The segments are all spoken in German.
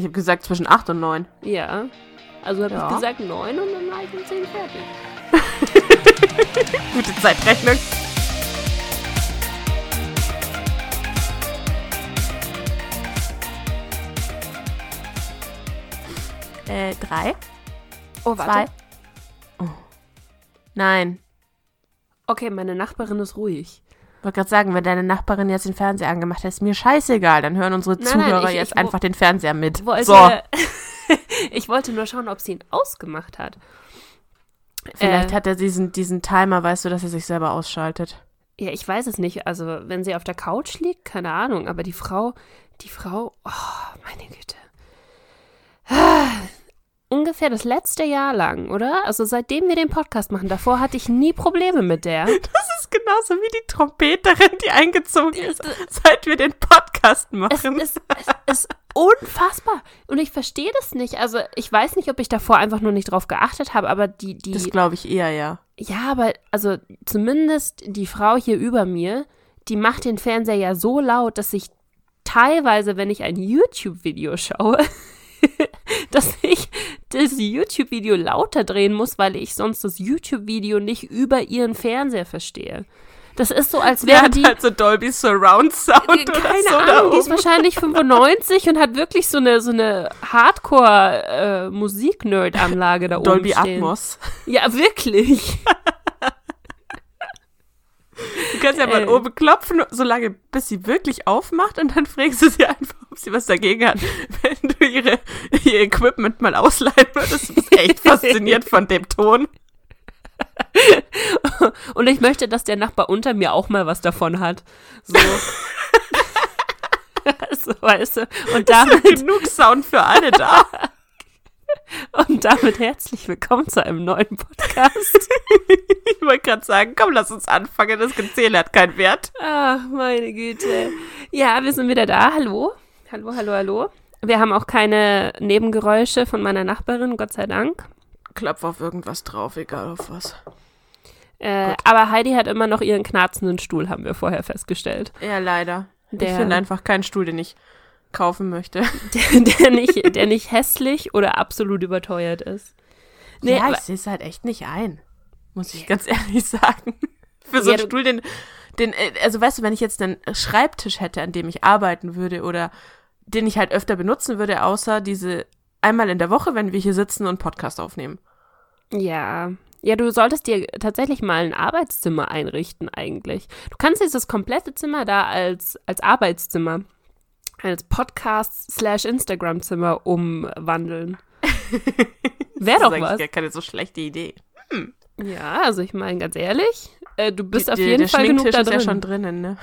Ich habe gesagt zwischen 8 und 9. Ja. Also habe Ja. ich gesagt neun und dann war ich um zehn fertig. Gute Zeitrechnung. Äh, drei? Oh, Zwei? Oh. Nein. Okay, meine Nachbarin ist ruhig. Ich wollte gerade sagen, wenn deine Nachbarin jetzt den Fernseher angemacht hat, ist mir scheißegal. Dann hören unsere Nein, nein, Zuhörer ich- jetzt ich einfach den Fernseher mit. Wollte, so, ich wollte nur schauen, ob sie ihn ausgemacht hat. vielleicht äh, hat er diesen, diesen Timer, weißt du, dass er sich selber ausschaltet. Ja, ich weiß es nicht. Also, wenn sie auf der Couch liegt, keine Ahnung. Aber die Frau, die Frau, oh, meine Güte. Ungefähr das letzte Jahr lang, oder? Also, seitdem wir den Podcast machen, davor hatte ich nie Probleme mit der. Das ist genauso wie die Trompeterin, die eingezogen ist, Es, seit wir den Podcast es, machen. es, es ist unfassbar. Und ich verstehe das nicht. Also, ich weiß nicht, ob ich davor einfach nur nicht drauf geachtet habe, aber die, die. das glaube ich eher, ja. Ja, aber also zumindest die Frau hier über mir, die macht den Fernseher ja so laut, dass ich teilweise, wenn ich ein YouTube-Video schaue, dass ich das YouTube-Video lauter drehen muss, weil ich sonst das YouTube-Video nicht über ihren Fernseher verstehe. Das ist so, als wäre hat die. halt so Dolby Surround Sound Keine oder so da Ahnung, die ist wahrscheinlich 95 und hat wirklich so eine, so eine Hardcore-Musik-Nerd-Anlage da Dolby oben stehen. Atmos. Ja, wirklich. Du kannst ja mal Äh. oben klopfen, solange bis sie wirklich aufmacht und dann fragst du sie einfach, sie was dagegen hat, wenn du ihre, ihr Equipment mal ausleihen würdest. Du bist echt fasziniert von dem Ton. Und ich möchte, dass der Nachbar unter mir auch mal was davon hat. So. so, weißt du. Und damit, Genug Sound für alle da. und damit herzlich willkommen zu einem neuen Podcast. Ich wollte gerade sagen, komm, lass uns anfangen, das Gezähle hat keinen Wert. Ach, meine Güte. Ja, wir sind wieder da. Hallo. Hallo, hallo, hallo. Wir haben auch keine Nebengeräusche von meiner Nachbarin, Gott sei Dank. Klopf auf irgendwas drauf, egal auf was. Äh, aber Heidi hat immer noch ihren knarzenden Stuhl, haben wir vorher festgestellt. Ja, leider. Der- Ich finde einfach keinen Stuhl, den ich kaufen möchte. Der, der, nicht, der nicht hässlich oder absolut überteuert ist. Nee, ja, aber- ich sehe es halt echt nicht ein. Muss ich ganz ehrlich sagen. Für so Ja, einen du- Stuhl, den, den, äh, also weißt du, wenn ich jetzt einen Schreibtisch hätte, an dem ich arbeiten würde oder den ich halt öfter benutzen würde, außer diese einmal in der Woche, wenn wir hier sitzen und Podcast aufnehmen. Ja. Ja, du solltest dir tatsächlich mal ein Arbeitszimmer einrichten eigentlich. Du kannst jetzt das komplette Zimmer da als, als Arbeitszimmer, als Podcast-slash-Instagram-Zimmer umwandeln. Wäre Das doch ist was. eigentlich gar keine so schlechte Idee. Ja, also ich meine ganz ehrlich, äh, du bist Die- auf jeden der Fall genug da ist drin. ja schon drinnen, ne?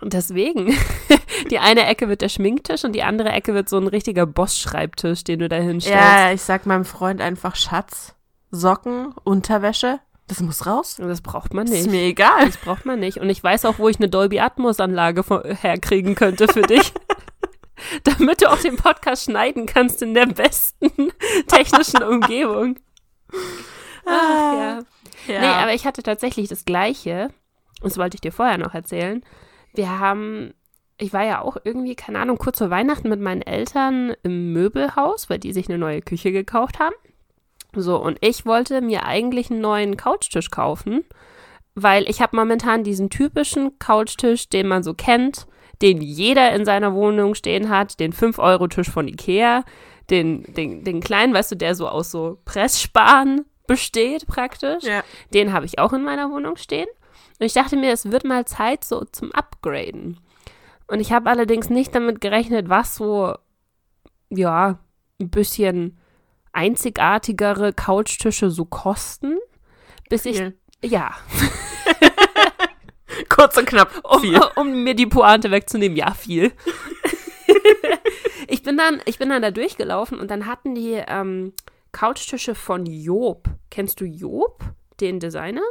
Und deswegen, die eine Ecke wird der Schminktisch und die andere Ecke wird so ein richtiger Boss-Schreibtisch, den du da hinstellst. Ja, ich sag meinem Freund einfach Schatz, Socken, Unterwäsche. Das muss raus. Das braucht man nicht. ist mir egal. Das braucht man nicht. Und ich weiß auch, wo ich eine Dolby Atmos-Anlage herkriegen könnte für dich. Damit du auch den Podcast schneiden kannst in der besten technischen Umgebung. Ach, ja. Ja. Nee, aber ich hatte tatsächlich das Gleiche. Das wollte ich dir vorher noch erzählen. Wir haben, ich war ja auch irgendwie, keine Ahnung, kurz vor Weihnachten mit meinen Eltern im Möbelhaus, weil die sich eine neue Küche gekauft haben. So, und ich wollte mir eigentlich einen neuen Couchtisch kaufen, weil ich habe momentan diesen typischen Couchtisch, den man so kennt, den jeder in seiner Wohnung stehen hat, den 5-Euro-Tisch von Ikea, den, den, den kleinen, weißt du, der so aus so Pressspan besteht praktisch. ja. Den habe ich auch in meiner Wohnung stehen. Und ich dachte mir, es wird mal Zeit so zum Upgraden. Und ich habe allerdings nicht damit gerechnet, was so, ja, ein bisschen einzigartigere Couchtische so kosten. Bis ich, Viel. ja, Kurz und knapp. um, um mir die Pointe wegzunehmen, ja, viel. ich, bin dann, ich bin dann da durchgelaufen und dann hatten die ähm, Couchtische von Job. Kennst du Job, den Designer?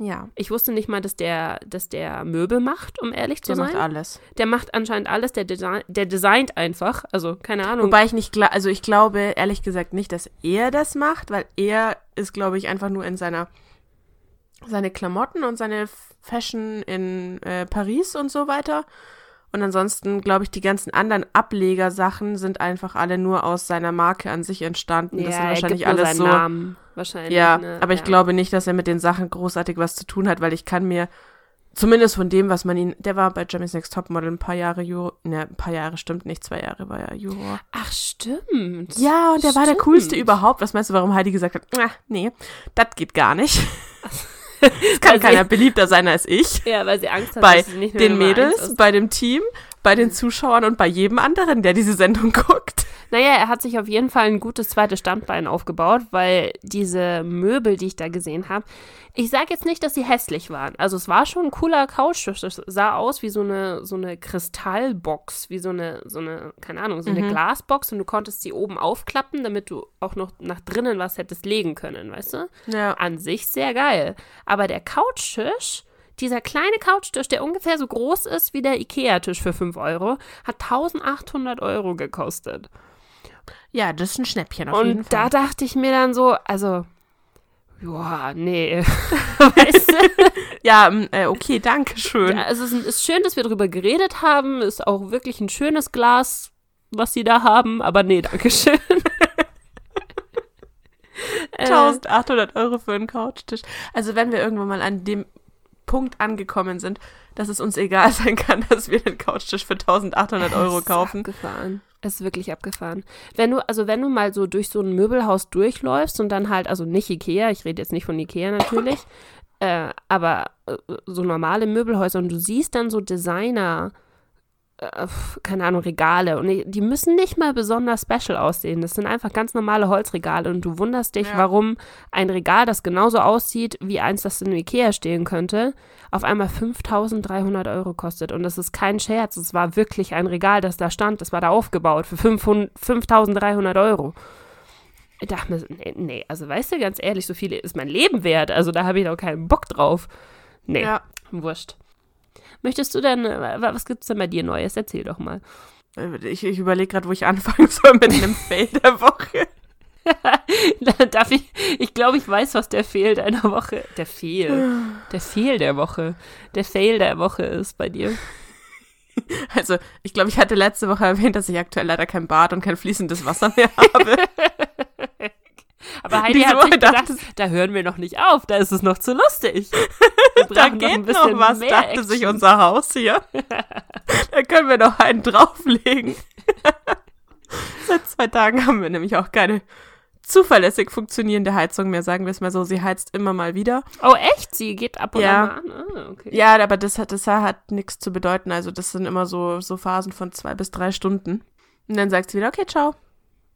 Ja. Ich wusste nicht mal, dass der, dass der Möbel macht, um ehrlich zu Der sein. macht alles. Der macht anscheinend alles, der, design, der designt einfach. Also, keine Ahnung. Wobei ich nicht, also ich glaube ehrlich gesagt nicht, dass er das macht, weil er ist, glaube ich, einfach nur in seiner, seine Klamotten und seine Fashion in äh, Paris und so weiter. Und ansonsten, glaube ich, die ganzen anderen Ablegersachen sind einfach alle nur aus seiner Marke an sich entstanden. das sind er wahrscheinlich gibt nur alles so. Namen wahrscheinlich. Ja, ne? aber ich ja. glaube nicht, dass er mit den Sachen großartig was zu tun hat, weil ich kann mir, zumindest von dem, was man ihn, der war bei Jeremy's Next Topmodel ein paar Jahre Juror, ne, ein paar Jahre stimmt nicht, zwei Jahre war er Juror. Ach, stimmt. Ja, und der war der Stimmt. coolste überhaupt. Was meinst du, warum Heidi gesagt hat, nee, das geht gar nicht. Es kann Weil sie- keiner beliebter sein als ich. Ja, weil sie Angst hat, Bei dass sie nicht mehr den Nummer Mädels, bei dem Team, bei den Zuschauern und bei jedem anderen, der diese Sendung guckt. Naja, er hat sich auf jeden Fall ein gutes zweites Standbein aufgebaut, weil diese Möbel, die ich da gesehen habe, ich sage jetzt nicht, dass sie hässlich waren. Also es war schon ein cooler Couchtisch. Das sah aus wie so eine, so eine Kristallbox, wie so eine, so eine, keine Ahnung, so eine Mhm. Glasbox und du konntest sie oben aufklappen, damit du auch noch nach drinnen was hättest legen können, weißt du? Ja. An sich sehr geil. Aber der Couchtisch, dieser kleine Couchtisch, der ungefähr so groß ist wie der Ikea-Tisch für 5 Euro, hat 1800 Euro gekostet. Ja, das ist ein Schnäppchen auf jeden Und da Fall. dachte ich mir dann so, also, ja, nee. weißt du? Ja, mm, äh, okay, danke schön. Ja, also es ist, schön, dass wir darüber geredet haben. Ist auch wirklich ein schönes Glas, was sie da haben. Aber nee, Dankeschön. Äh, 1800 Euro für einen Couchtisch. Also wenn wir irgendwann mal an dem Punkt angekommen sind, dass es uns egal sein kann, dass wir den Couchtisch für 1800 Euro es ist kaufen. Abgefahren. Es ist wirklich abgefahren. Wenn du, also wenn du mal so durch so ein Möbelhaus durchläufst und dann halt, also nicht Ikea, ich rede jetzt nicht von Ikea natürlich, äh, aber äh, so normale Möbelhäuser und du siehst dann so Designer, äh, keine Ahnung, Regale und die müssen nicht mal besonders special aussehen. Das sind einfach ganz normale Holzregale und du wunderst dich, Ja. warum ein Regal, das genauso aussieht wie eins, das in Ikea stehen könnte, auf einmal 5300 Euro kostet. Und das ist kein Scherz. Es war wirklich ein Regal, das da stand. Das war da aufgebaut für 500 5300 Euro. Ich dachte mir, nee, nee, also weißt du, ganz ehrlich, so viel ist mein Leben wert. Also da habe ich doch keinen Bock drauf. Nee, Ja. wurscht. Möchtest du denn, äh, was gibt's denn bei dir Neues? Erzähl doch mal. Äh, Ich, ich überlege gerade, wo ich anfangen soll mit einem Fail der Woche. Darf ich, ich glaube, ich weiß, was der Fehl deiner Woche, der Fehl, der Fehl der Woche, der Fail der Woche ist bei dir. Also, ich glaube, ich hatte letzte Woche erwähnt, dass ich aktuell leider kein Bad und kein fließendes Wasser mehr habe. Aber Heidi Diese hat sich gedacht, dachte- da hören wir noch nicht auf, da ist es noch zu lustig. Da geht noch was, mehr dachte Action. sich unser Haus hier. da können wir noch einen drauflegen. Seit zwei Tagen haben wir nämlich auch keine zuverlässig funktionierende Heizung mehr, sagen wir es mal so. Sie heizt immer mal wieder. Oh, echt? Sie geht ab und Ja. an? Ah, okay. Ja, aber das hat, das hat nichts zu bedeuten. Also das sind immer so, so Phasen von zwei bis drei Stunden. Und dann sagt sie wieder, okay, ciao.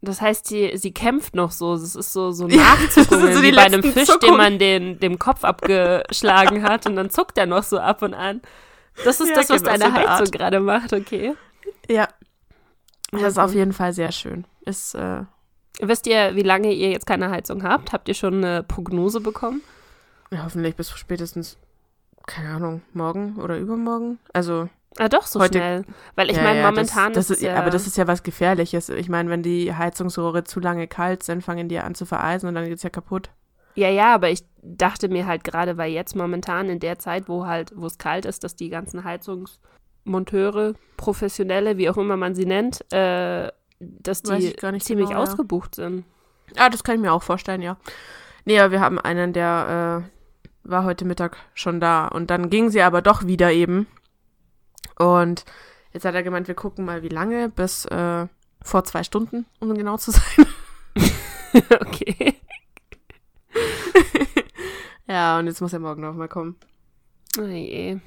Das heißt, sie, sie kämpft noch so. Es ist so, so das sind so wie bei einem Fisch, Zuckungen. man den, dem Kopf abgeschlagen hat und dann zuckt er noch so ab und an. Das ist Ja, das, was genau, deine so Heizung gerade macht, okay. Ja. Das ist auf jeden Fall sehr schön. Ist, äh, Wisst ihr, wie lange ihr jetzt keine Heizung habt? Habt ihr schon eine Prognose bekommen? ja, hoffentlich bis spätestens, keine Ahnung, morgen oder übermorgen. Also, Ah, doch, so Heute- schnell. Weil ich ja, meine, ja, momentan das, das ist es ja... Aber das ist ja was Gefährliches. Ich meine, wenn die Heizungsrohre zu lange kalt sind, fangen die ja an zu vereisen und dann geht's ja kaputt. Ja, ja, aber ich dachte mir halt gerade, weil jetzt momentan in der Zeit, wo halt, wo es kalt ist, dass die ganzen Heizungsmonteure, Professionelle, wie auch immer man sie nennt, äh, dass die ich gar nicht ziemlich genau, ja. ausgebucht sind. Ah, das kann ich mir auch vorstellen, ja. Nee, aber wir haben einen, der äh, war heute Mittag schon da. Und dann ging sie aber doch wieder eben. Und jetzt hat er gemeint, wir gucken mal, wie lange, bis äh, vor zwei Stunden, um genau zu sein. okay. ja, und jetzt muss er morgen noch mal kommen. Oh je.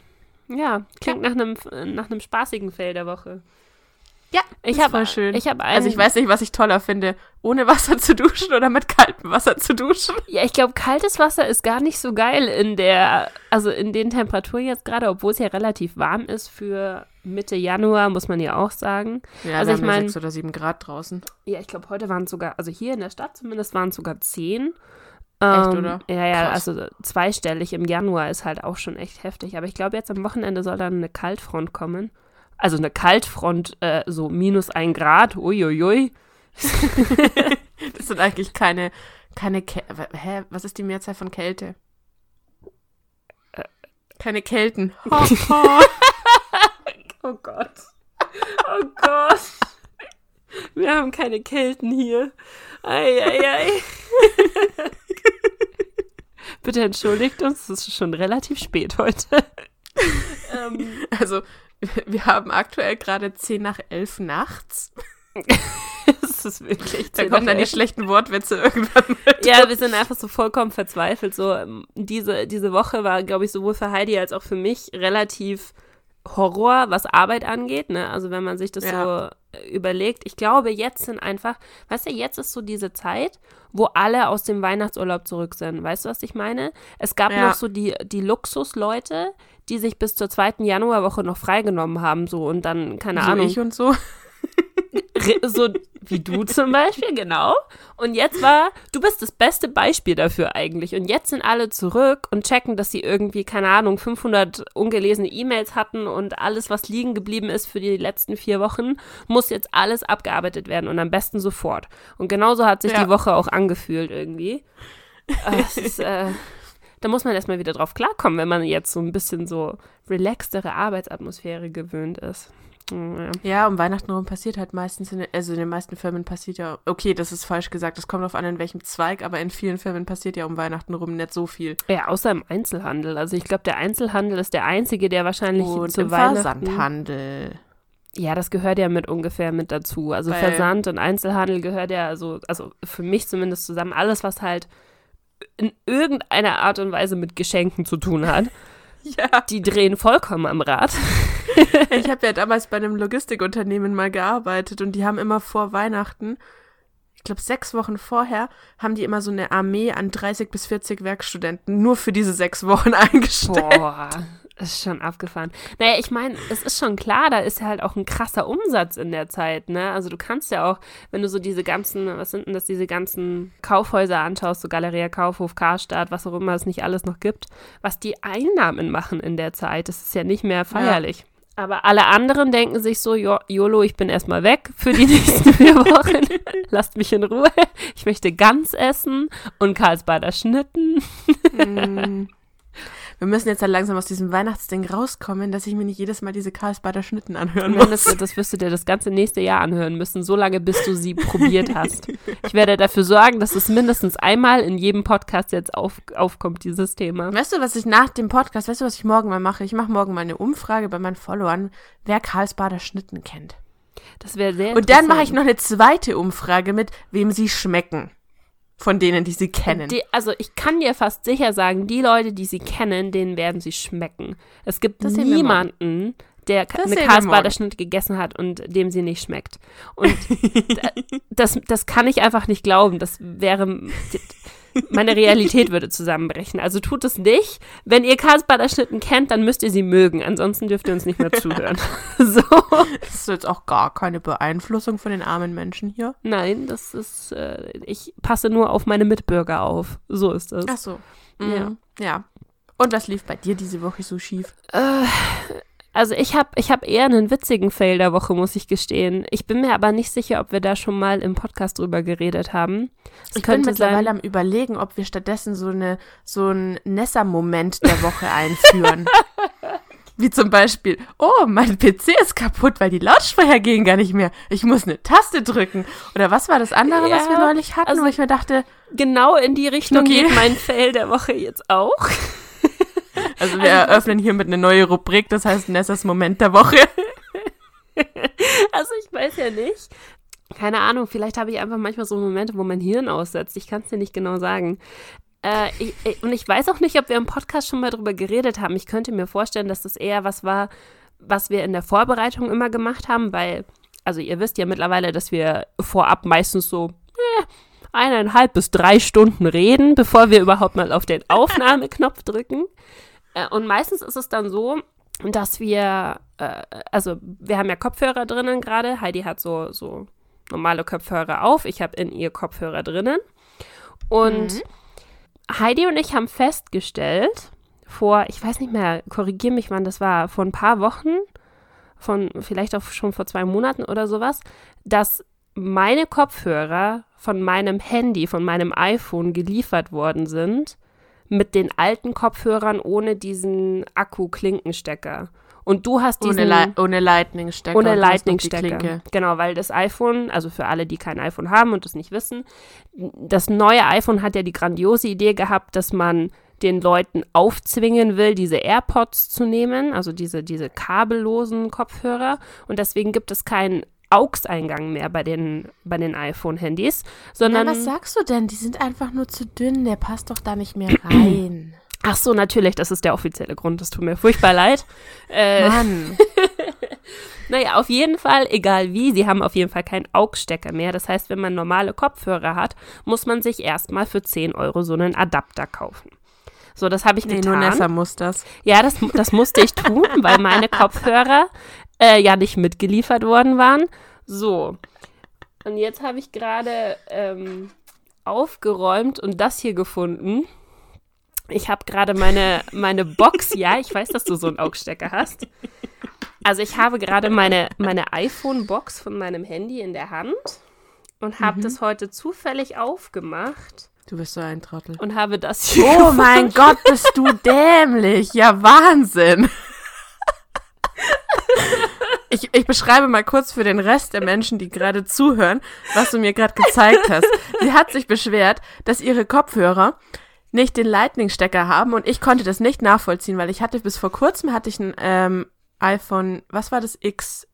Ja, klingt nach einem nach einem spaßigen Fail der Woche. Ja, Ich habe schön. Ich habe Also ich weiß nicht, was ich toller finde, ohne Wasser zu duschen oder mit kaltem Wasser zu duschen. Ja, ich glaube, kaltes Wasser ist gar nicht so geil in der, also in den Temperaturen jetzt gerade, obwohl es ja relativ warm ist für Mitte Januar, muss man ja auch sagen. Ja, Also wir ich haben ja mein- sechs oder sieben Grad draußen. Ja, ich glaube, heute waren es sogar, also hier in der Stadt zumindest waren es sogar zehn. Echt, Ähm, oder? Ja, ja, Krass. also zweistellig im Januar ist halt auch schon echt heftig. Aber ich glaube, jetzt am Wochenende soll dann eine Kaltfront kommen. Also eine Kaltfront, äh, so minus ein Grad, uiuiui. Das sind eigentlich keine, keine Kä Hä? Was ist die Mehrzahl von Kälte? Äh. Keine Kelten. Oh Gott. Oh Gott. Wir haben keine Kelten hier. Eieiei. Bitte entschuldigt uns, es ist schon relativ spät heute. ähm, also, wir haben aktuell gerade 10 nach 11 nachts. das ist wirklich. Da kommen dann die schlechten Wortwitze irgendwann mit. Ja, wir sind einfach so vollkommen verzweifelt. So, ähm, diese, diese Woche war, glaube ich, sowohl für Heidi als auch für mich relativ Horror, was Arbeit angeht, ne? Also wenn man sich das ja. so äh, überlegt. Ich glaube, jetzt sind einfach, weißt du, jetzt ist so diese Zeit, wo alle aus dem Weihnachtsurlaub zurück sind. Weißt du, was ich meine? Es gab ja. noch so die, die Luxusleute, die sich bis zur zweiten Januarwoche noch freigenommen haben, so und dann, keine so Ahnung. Ich und so so wie du zum Beispiel, genau. Und jetzt war, du bist das beste Beispiel dafür eigentlich. Und jetzt sind alle zurück und checken, dass sie irgendwie, keine Ahnung, 500 ungelesene E-Mails hatten und alles, was liegen geblieben ist für die letzten vier Wochen, muss jetzt alles abgearbeitet werden und am besten sofort. Und genauso hat sich ja. die Woche auch angefühlt irgendwie. Äh, ist, äh, da muss man erstmal wieder drauf klarkommen, wenn man jetzt so ein bisschen so relaxtere Arbeitsatmosphäre gewöhnt ist. Ja. ja, um Weihnachten rum passiert halt meistens, in den, also in den meisten Firmen passiert ja, okay, das ist falsch gesagt, das kommt auf an, in welchem Zweig, aber in vielen Firmen passiert ja um Weihnachten rum nicht so viel. Ja, außer im Einzelhandel. Also ich glaube, der Einzelhandel ist der einzige, der wahrscheinlich Und zu im Weihnachten... Versandhandel. Ja, das gehört ja mit ungefähr mit dazu. Also Weil Versand und Einzelhandel gehört ja also, also für mich zumindest zusammen. Alles, was halt in irgendeiner Art und Weise mit Geschenken zu tun hat. ja. Die drehen vollkommen am Rad. ich habe ja damals bei einem Logistikunternehmen mal gearbeitet und die haben immer vor Weihnachten, ich glaube sechs Wochen vorher, haben die immer so eine Armee an 30 bis 40 Werkstudenten nur für diese sechs Wochen eingestellt. Boah, ist schon abgefahren. Naja, ich meine, es ist schon klar, da ist ja halt auch ein krasser Umsatz in der Zeit, ne? Also du kannst ja auch, wenn du so diese ganzen, was sind denn das, diese ganzen Kaufhäuser anschaust, so Galeria Kaufhof, Karstadt, was auch immer es nicht alles noch gibt, was die Einnahmen machen in der Zeit, das ist ja nicht mehr feierlich. Ja. Aber alle anderen denken sich so, jo, YOLO, ich bin erstmal weg für die nächsten vier Wochen. Lasst mich in Ruhe. Ich möchte Gans essen und Karlsbader Schnitten. mm. Wir müssen jetzt halt langsam aus diesem Weihnachtsding rauskommen, dass ich mir nicht jedes Mal diese Karlsbader Schnitten anhören muss. Das, das wirst du dir das ganze nächste Jahr anhören müssen, so lange, bis du sie probiert hast. Ich werde dafür sorgen, dass es mindestens einmal in jedem Podcast jetzt auf, aufkommt, dieses Thema. Weißt du, was ich nach dem Podcast, weißt du, was ich morgen mal mache? Ich mache morgen mal eine Umfrage bei meinen Followern, wer Karlsbader Schnitten kennt. Das wäre sehr Und dann mache ich noch eine zweite Umfrage mit, wem sie schmecken von denen, die sie kennen. Die, also ich kann dir fast sicher sagen, die Leute, die sie kennen, denen werden sie schmecken. Es gibt das niemanden, der das eine Karlsbader Schnitt gegessen hat und dem sie nicht schmeckt. Und das, das kann ich einfach nicht glauben. Das wäre meine Realität würde zusammenbrechen. Also tut es nicht. Wenn ihr Karlsbader Schnitten kennt, dann müsst ihr sie mögen. Ansonsten dürft ihr uns nicht mehr zuhören. so. Das ist jetzt auch gar keine Beeinflussung von den armen Menschen hier. Nein, das ist, äh, ich passe nur auf meine Mitbürger auf. So ist das. Ach so. Mhm. Ja. Ja. Und was lief bei dir diese Woche so schief? Äh, also ich habe ich hab eher einen witzigen Fail der Woche, muss ich gestehen. Ich bin mir aber nicht sicher, ob wir da schon mal im Podcast drüber geredet haben. Es ich bin mittlerweile sein, am überlegen, ob wir stattdessen so, eine, so einen Nessa-Moment der Woche einführen. Wie zum Beispiel, oh, mein PC ist kaputt, weil die Lautsprecher gehen gar nicht mehr. Ich muss eine Taste drücken. Oder was war das andere, ja, was wir neulich hatten, also wo ich mir dachte. Genau in die Richtung okay. geht mein Fail der Woche jetzt auch. Also wir also, eröffnen hiermit eine neue Rubrik, das heißt Nessas Moment der Woche. Also ich weiß ja nicht. Keine Ahnung, vielleicht habe ich einfach manchmal so Momente, wo mein Hirn aussetzt. Ich kann es dir nicht genau sagen. Äh, ich, ich, und ich weiß auch nicht, ob wir im Podcast schon mal drüber geredet haben. Ich könnte mir vorstellen, dass das eher was war, was wir in der Vorbereitung immer gemacht haben, weil, also ihr wisst ja mittlerweile, dass wir vorab meistens so eh, eineinhalb bis drei Stunden reden, bevor wir überhaupt mal auf den Aufnahmeknopf drücken. Äh, und meistens ist es dann so, dass wir, äh, also wir haben ja Kopfhörer drinnen gerade. Heidi hat so, so normale Kopfhörer auf. Ich habe in ihr Kopfhörer drinnen. Und mhm. Heidi und ich haben festgestellt, vor, ich weiß nicht mehr, korrigiere mich, wann das war, vor ein paar Wochen, von vielleicht auch schon vor zwei Monaten oder sowas, dass meine Kopfhörer von meinem Handy, von meinem iPhone geliefert worden sind mit den alten Kopfhörern ohne diesen Akku-Klinkenstecker. Und du hast diesen... Ohne, Li ohne Lightning-Stecker. Ohne Lightning-Stecker. Genau, weil das iPhone, also für alle, die kein iPhone haben und das nicht wissen, das neue iPhone hat ja die grandiose Idee gehabt, dass man den Leuten aufzwingen will, diese AirPods zu nehmen, also diese, diese kabellosen Kopfhörer. Und deswegen gibt es keinen AUX-Eingang mehr bei den, bei den iPhone-Handys, sondern. was sagst du denn? Die sind einfach nur zu dünn. Der passt doch da nicht mehr rein. ach so, natürlich, das ist der offizielle Grund. Das tut mir furchtbar leid. Äh, Mann. Naja, auf jeden Fall, egal wie, sie haben auf jeden Fall keinen AUX-Stecker mehr. Das heißt, wenn man normale Kopfhörer hat, muss man sich erstmal für 10 Euro so einen Adapter kaufen. So, das habe ich Nee, getan. nur Nessa muss das. Ja, das, das musste ich tun, weil meine Kopfhörer äh, ja nicht mitgeliefert worden waren. So. Und jetzt habe ich gerade ähm, aufgeräumt und das hier gefunden. Ich habe gerade meine, meine Box, ja, ich weiß, dass du so einen Augstecker hast. Also ich habe gerade meine, meine iPhone-Box von meinem Handy in der Hand und habe das heute zufällig aufgemacht Du bist so ein Trottel. und habe das hier Oh mein Gott, bist du dämlich. Ja, Wahnsinn. Ich, ich beschreibe mal kurz für den Rest der Menschen, die gerade zuhören, was du mir gerade gezeigt hast. Sie hat sich beschwert, dass ihre Kopfhörer nicht den Lightning-Stecker haben und ich konnte das nicht nachvollziehen, weil ich hatte bis vor kurzem hatte ich ein ähm, iPhone, was war das X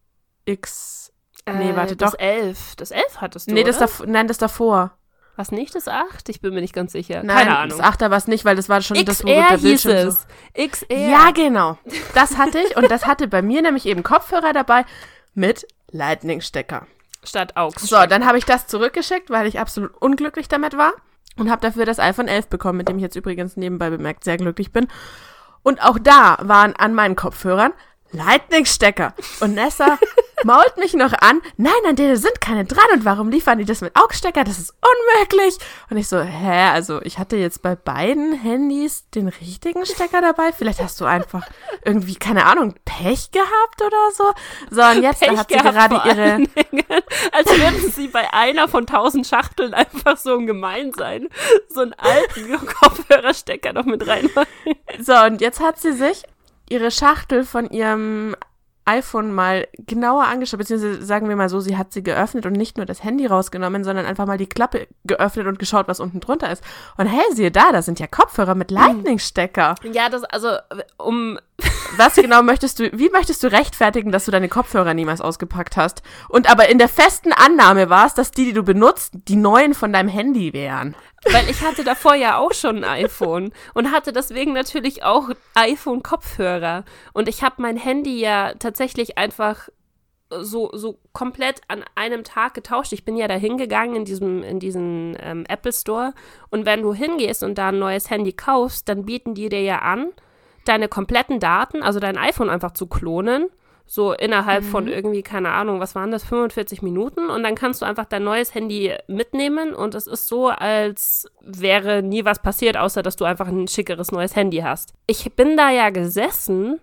X Nee, warte, Äh, das doch. 11. Das 11 hattest du, Nee, das oder? dav nein, das davor. Was nicht das 8? Ich bin mir nicht ganz sicher. Nein, Keine Ahnung. das Achter war es nicht, weil das war schon das, wo XR der hieß Bildschirm so es. XR. Ja, genau. Das hatte ich und das hatte bei mir nämlich eben Kopfhörer dabei mit Lightning-Stecker. Statt AUX. So, dann habe ich das zurückgeschickt, weil ich absolut unglücklich damit war und habe dafür das iPhone 11 bekommen, mit dem ich jetzt übrigens nebenbei bemerkt sehr glücklich bin. Und auch da waren an meinen Kopfhörern Lightning-Stecker. Und Nessa mault mich noch an. Nein, an denen sind keine dran. Und warum liefern die das mit AUX-Stecker? Das ist unmöglich. Und ich so, hä, also ich hatte jetzt bei beiden Handys den richtigen Stecker dabei. Vielleicht hast du einfach irgendwie, keine Ahnung, Pech gehabt oder so. So, und jetzt Pech hat sie gerade ihre... Dingen. Als würden sie bei einer von tausend Schachteln einfach so im Gemeinsein so einen alten Kopfhörerstecker noch mit reinmachen. So, und jetzt hat sie sich ihre Schachtel von ihrem iPhone mal genauer angeschaut, beziehungsweise sagen wir mal so, sie hat sie geöffnet und nicht nur das Handy rausgenommen, sondern einfach mal die Klappe geöffnet und geschaut, was unten drunter ist. Und hey, siehe da, da sind ja Kopfhörer mit Lightning-Stecker. Ja, das, also, um, Was genau möchtest du, wie möchtest du rechtfertigen, dass du deine Kopfhörer niemals ausgepackt hast? Und aber in der festen Annahme war es, dass die, die du benutzt, die neuen von deinem Handy wären. weil ich hatte davor ja auch schon ein iPhone und hatte deswegen natürlich auch iPhone-Kopfhörer. Und ich habe mein Handy ja tatsächlich einfach so, so komplett an einem Tag getauscht. Ich bin ja da hingegangen in diesem, in diesen ähm, Apple Store. Und wenn du hingehst und da ein neues Handy kaufst, dann bieten die dir ja an, deine kompletten Daten, also dein iPhone einfach zu klonen. So innerhalb von irgendwie, keine Ahnung, was waren das, 45 Minuten. Und dann kannst du einfach dein neues Handy mitnehmen. Und es ist so, als wäre nie was passiert, außer dass du einfach ein schickeres neues Handy hast. Ich bin da ja gesessen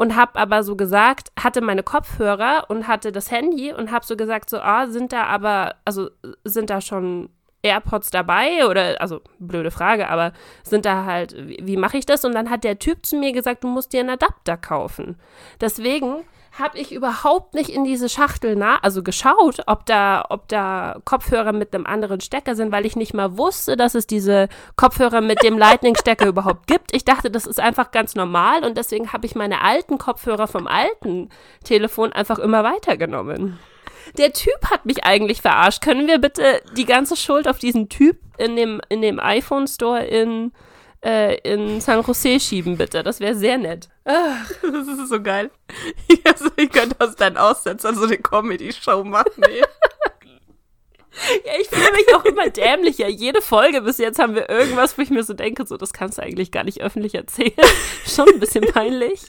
und habe aber so gesagt, hatte meine Kopfhörer und hatte das Handy und habe so gesagt, so, ah, sind da aber, also sind da schon AirPods dabei oder, also blöde Frage, aber sind da halt, wie, wie mache ich das? Und dann hat der Typ zu mir gesagt, du musst dir einen Adapter kaufen. Deswegen habe ich überhaupt nicht in diese Schachtel nah, also geschaut, ob da, ob da Kopfhörer mit einem anderen Stecker sind, weil ich nicht mal wusste, dass es diese Kopfhörer mit dem Lightning-Stecker überhaupt gibt. Ich dachte, das ist einfach ganz normal und deswegen habe ich meine alten Kopfhörer vom alten Telefon einfach immer weitergenommen. Der Typ hat mich eigentlich verarscht. Können wir bitte die ganze Schuld auf diesen Typ in dem, in dem iPhone Store in, äh, in San Jose schieben, bitte? Das wäre sehr nett. Das ist so geil. Also, ich könnte aus deinen Aussetzern so eine Comedy-Show machen. Ja, ich fühle mich auch immer dämlicher. Jede Folge bis jetzt haben wir irgendwas, wo ich mir so denke, so, das kannst du eigentlich gar nicht öffentlich erzählen. Schon ein bisschen peinlich.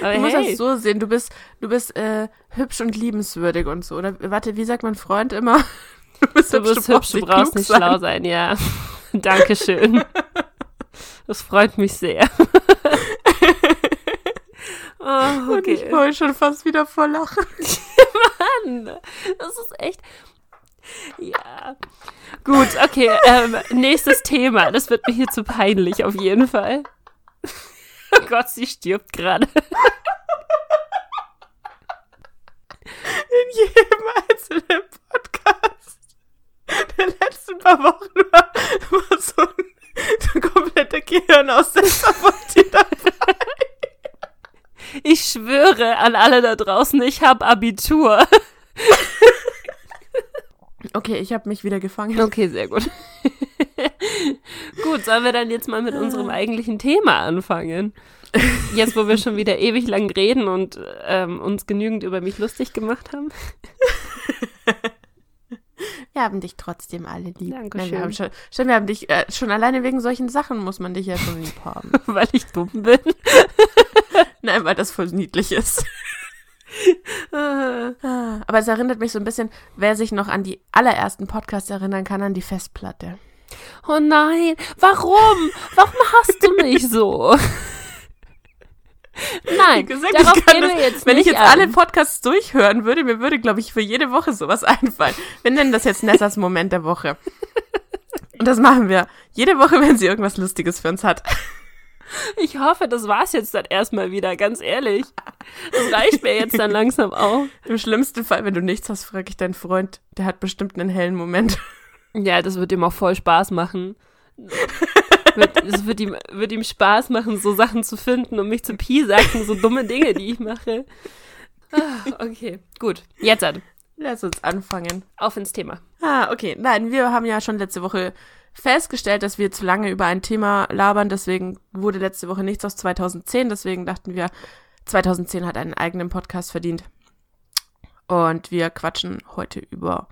Aber Du musst hey. das so sehen, du bist, du bist äh, hübsch und liebenswürdig und so. Oder warte, wie sagt mein Freund immer? Du bist, Du bist hübsch, du brauchst nicht sein. schlau sein, ja. Dankeschön. Das freut mich sehr. oh, Und ich okay. wollte schon fast wieder vor Lachen. Mann, das ist echt. Ja. Gut, okay. Ähm, nächstes Thema. Das wird mir hier zu peinlich, auf jeden Fall. Oh Gott, sie stirbt gerade. jedem einzelnen Podcast der letzten paar Wochen war, war so ein kompletter Gehirnaussetzer von dir dabei. Ich schwöre an alle da draußen, ich habe Abitur. Okay, ich habe mich wieder gefangen. Okay, sehr gut. gut, sollen wir dann jetzt mal mit unserem eigentlichen Thema anfangen? Jetzt, wo wir schon wieder ewig lang reden und ähm, uns genügend über mich lustig gemacht haben. Wir haben dich trotzdem alle lieb. Dankeschön. Nein, wir haben schon, schon, wir haben dich, äh, schon alleine wegen solchen Sachen muss man dich ja schon lieb haben. Weil ich dumm bin. Nein, weil das voll niedlich ist. Ah, Aber es erinnert mich so ein bisschen, wer sich noch an die allerersten Podcasts erinnern kann, an die Festplatte. Oh nein, warum? Warum hast du mich so? Nein, gesagt, darauf ich gehen das, wir jetzt wenn ich jetzt an. alle Podcasts durchhören würde, mir würde, glaube ich, für jede Woche sowas einfallen. Wir nennen das jetzt Nessas Moment der Woche. Und das machen wir. Jede Woche, wenn sie irgendwas Lustiges für uns hat. Ich hoffe, das war's jetzt dann erstmal wieder, ganz ehrlich. Das reicht mir jetzt dann langsam auch. Im schlimmsten Fall, wenn du nichts hast, frage ich deinen Freund. Der hat bestimmt einen hellen Moment. Ja, das wird ihm auch voll Spaß machen. Es wird ihm, wird ihm Spaß machen, so Sachen zu finden und mich zu piesacken, so dumme Dinge, die ich mache. Ah, Okay, gut. Jetzt halt. Lass uns anfangen. Auf ins Thema. Ah, okay. Nein, wir haben ja schon letzte Woche festgestellt, dass wir zu lange über ein Thema labern. Deswegen wurde letzte Woche nichts aus 2010. Deswegen dachten wir, 2010 hat einen eigenen Podcast verdient. Und wir quatschen heute über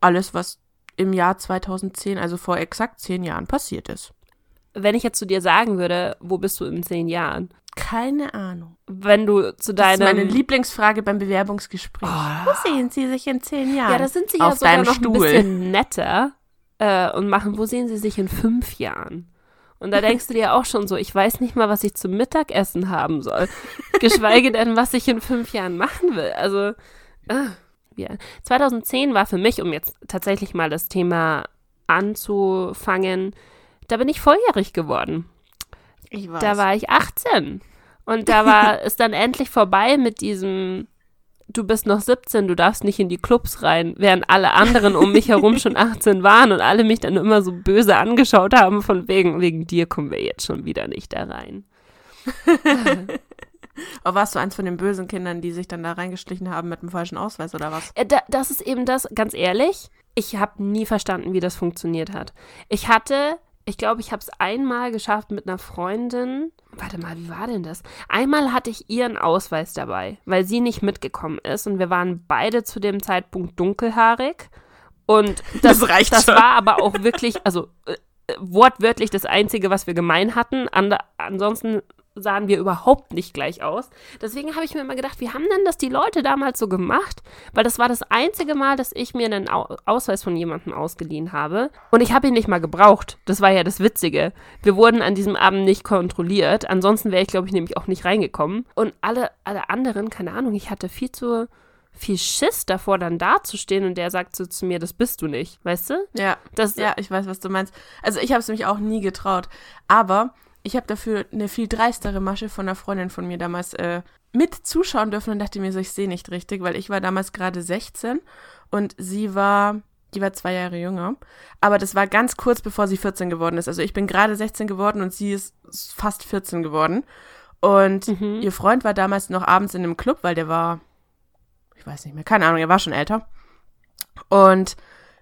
alles, was im Jahr 2010, also vor exakt zehn Jahren, passiert ist. Wenn ich jetzt zu dir sagen würde, wo bist du in zehn Jahren? Keine Ahnung. Wenn du zu Das ist deinem... meine Lieblingsfrage beim Bewerbungsgespräch. Wo sehen Sie sich in zehn Jahren? ja, da sind sie Auf ja sogar deinem noch Stuhl. ein bisschen netter äh, und machen, wo sehen sie sich in fünf Jahren? Und da denkst du dir auch schon so, ich weiß nicht mal, was ich zum Mittagessen haben soll. Geschweige denn, was ich in fünf Jahren machen will. Also, ah, ja. 2010 war für mich, um jetzt tatsächlich mal das Thema anzufangen, da bin ich volljährig geworden. Ich weiß. Da war ich 18. Und da war es dann endlich vorbei mit diesem, du bist noch 17, du darfst nicht in die Clubs rein, während alle anderen um mich herum schon 18 waren und alle mich dann immer so böse angeschaut haben, von wegen, wegen dir kommen wir jetzt schon wieder nicht da rein. Aber warst du eins von den bösen Kindern, die sich dann da reingeschlichen haben mit dem falschen Ausweis oder was? Äh, da, das ist eben das, ganz ehrlich, ich habe nie verstanden, wie das funktioniert hat. Ich hatte, ich glaube, ich habe es einmal geschafft mit einer Freundin. Warte mal, wie war denn das? Einmal hatte ich ihren Ausweis dabei, weil sie nicht mitgekommen ist und wir waren beide zu dem Zeitpunkt dunkelhaarig. Und das, Das reicht das schon. war aber auch wirklich, also äh, äh, wortwörtlich das Einzige, was wir gemein hatten. Ande, ansonsten sahen wir überhaupt nicht gleich aus. Deswegen habe ich mir immer gedacht, wie haben denn das die Leute damals so gemacht? Weil das war das einzige Mal, dass ich mir einen Au Ausweis von jemandem ausgeliehen habe. Und ich habe ihn nicht mal gebraucht. Das war ja das Witzige. Wir wurden an diesem Abend nicht kontrolliert. Ansonsten wäre ich, glaube ich, nämlich auch nicht reingekommen. Und alle, alle anderen, keine Ahnung, ich hatte viel zu viel Schiss davor, dann dazustehen und der sagt so zu mir, das bist du nicht, weißt du? Ja, Das, ja, ich weiß, was du meinst. Also ich habe es mich auch nie getraut. Aber ich habe dafür eine viel dreistere Masche von einer Freundin von mir damals äh, mit zuschauen dürfen und dachte mir so, ich sehe nicht richtig, weil ich war damals gerade 16 und sie war, die war zwei Jahre jünger. Aber das war ganz kurz bevor sie 14 geworden ist. Also ich bin gerade 16 geworden und sie ist fast 14 geworden. Und Mhm. ihr Freund war damals noch abends in einem Club, weil der war, ich weiß nicht mehr, keine Ahnung, er war schon älter. Und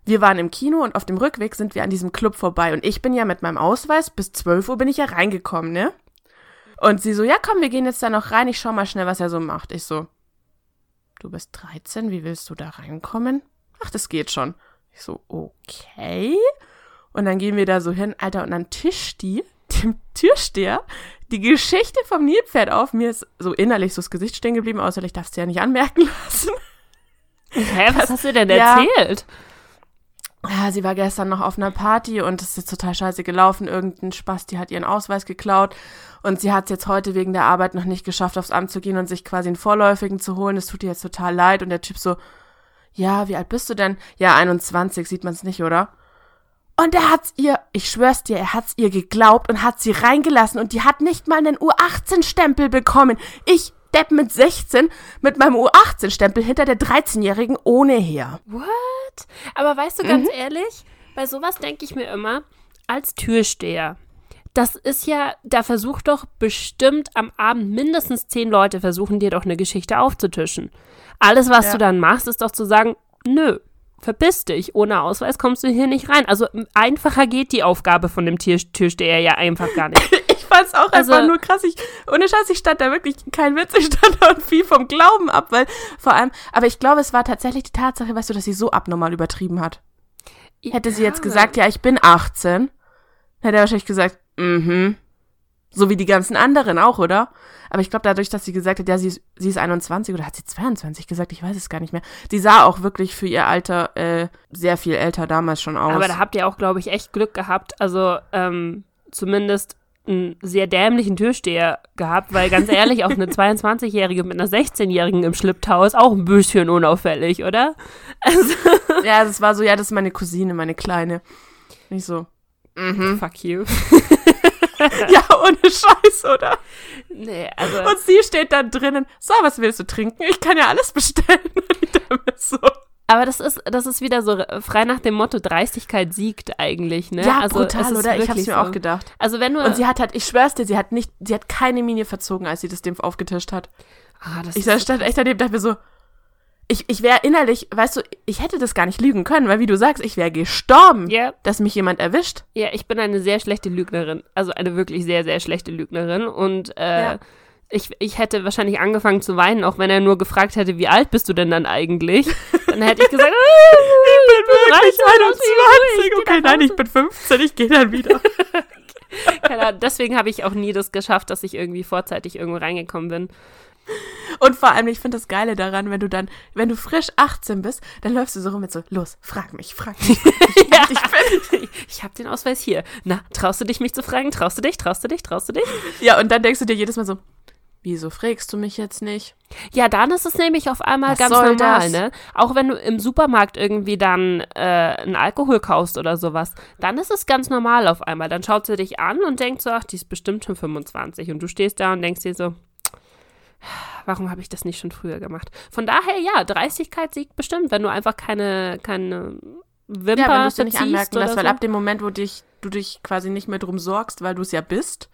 wir waren im Kino und auf dem Rückweg sind wir an diesem Club vorbei. Und ich bin ja mit meinem Ausweis, bis 12 Uhr bin ich ja reingekommen, ne? Und sie so, ja komm, wir gehen jetzt da noch rein, ich schau mal schnell, was er so macht. Ich so, du bist 13, wie willst du da reinkommen? Ach, das geht schon. Ich so, okay. Und dann gehen wir da so hin, Alter, und dann tischt die, dem Türsteher, die Geschichte vom Nilpferd auf. Mir ist so innerlich so das Gesicht stehen geblieben, außer ich darf es dir ja nicht anmerken lassen. Hä, was hast du denn Ja. erzählt? Ja, sie war gestern noch auf einer Party und es ist total scheiße gelaufen. Irgendein Spaß, die hat ihren Ausweis geklaut und sie hat es jetzt heute wegen der Arbeit noch nicht geschafft, aufs Amt zu gehen und sich quasi einen vorläufigen zu holen. Es tut ihr jetzt total leid. Und der Typ so, ja, wie alt bist du denn? Ja, 21, sieht man es nicht, oder? Und er hat's ihr, ich schwör's dir, er hat's ihr geglaubt und hat sie reingelassen und die hat nicht mal einen U18-Stempel bekommen. Ich Depp mit 16 mit meinem U18-Stempel hinter der 13-Jährigen ohne her. What? Aber weißt du, ganz ehrlich, bei sowas denke ich mir immer, als Türsteher, das ist ja, da versucht doch bestimmt am Abend mindestens zehn Leute versuchen, dir doch eine Geschichte aufzutischen. Alles, was Ja. du dann machst, ist doch zu sagen, nö, verpiss dich, ohne Ausweis kommst du hier nicht rein. Also einfacher geht die Aufgabe von dem Tier Türsteher ja einfach gar nicht. Ich fand's auch Also- einfach nur krass. Ich, ohne Scheiß, ich stand da wirklich, kein Witz, ich stand da und fiel vom Glauben ab, weil vor allem, aber ich glaube, es war tatsächlich die Tatsache, weißt du, dass sie so abnormal übertrieben hat. Hätte sie jetzt gesagt, ja, ich bin 18, hätte er wahrscheinlich gesagt, mhm. So wie die ganzen anderen auch, oder? Aber ich glaube, dadurch, dass sie gesagt hat, ja, sie ist, sie ist 21 oder hat sie 22 gesagt, ich weiß es gar nicht mehr. Sie sah auch wirklich für ihr Alter äh, sehr viel älter damals schon aus. Aber da habt ihr auch, glaube ich, echt Glück gehabt. Also ähm, zumindest einen sehr dämlichen Türsteher gehabt, weil ganz ehrlich, auch eine 22-Jährige mit einer 16-Jährigen im Schlipptau ist auch ein bisschen unauffällig, oder? Also, ja, das war so, ja, das ist meine Cousine, meine Kleine. Nicht so. Mhm. fuck you. Ja, ohne Scheiß, oder? Nee, also, Und sie steht da drinnen. So, was willst du trinken? Ich kann ja alles bestellen. Und ich so. Aber das ist, das ist wieder so frei nach dem Motto, Dreistigkeit siegt eigentlich, ne? Ja, also, brutal, oder? Ich hab's mir so. auch gedacht. Also wenn du, Und sie hat halt, ich schwör's dir, sie hat nicht, sie hat keine Miene verzogen, als sie das dem aufgetischt hat. ah, das Ich ist so stand echt daneben, dachte mir so, ich, ich wäre innerlich, weißt du, ich hätte das gar nicht lügen können, weil wie du sagst, ich wäre gestorben, Ja. dass mich jemand erwischt. Ja, ich bin eine sehr schlechte Lügnerin. Also eine wirklich sehr, sehr schlechte Lügnerin. Und äh, Ja. ich, ich hätte wahrscheinlich angefangen zu weinen, auch wenn er nur gefragt hätte, wie alt bist du denn dann eigentlich? Dann hätte ich gesagt, Ich bin wirklich 13, 21. ich geh Okay, nein, ich bin 15, ich gehe dann wieder. keine Ahnung. deswegen habe ich auch nie das geschafft, dass ich irgendwie vorzeitig irgendwo reingekommen bin. Und vor allem, ich finde das Geile daran, wenn du dann, wenn du frisch 18 bist, dann läufst du so rum mit so, los, frag mich, frag mich. ja. Ich. Ich habe den Ausweis hier. Na, traust du dich, mich zu fragen? Traust du dich? Traust du dich? Traust du dich? Ja, und dann denkst du dir jedes Mal so, wieso fragst du mich jetzt nicht? Ja, dann ist es nämlich auf einmal Was ganz normal, das? ne? Auch wenn du im Supermarkt irgendwie dann äh, einen Alkohol kaufst oder sowas, dann ist es ganz normal auf einmal. Dann schaut sie dich an und denkt so, ach, die ist bestimmt schon 25. Und du stehst da und denkst dir so, warum habe ich das nicht schon früher gemacht? Von daher, ja, Dreistigkeit siegt bestimmt, wenn du einfach keine, keine Wimper Ja, wenn du es nicht anmerken lässt, weil so. ab dem Moment, wo dich, du dich quasi nicht mehr drum sorgst, weil du es ja bist,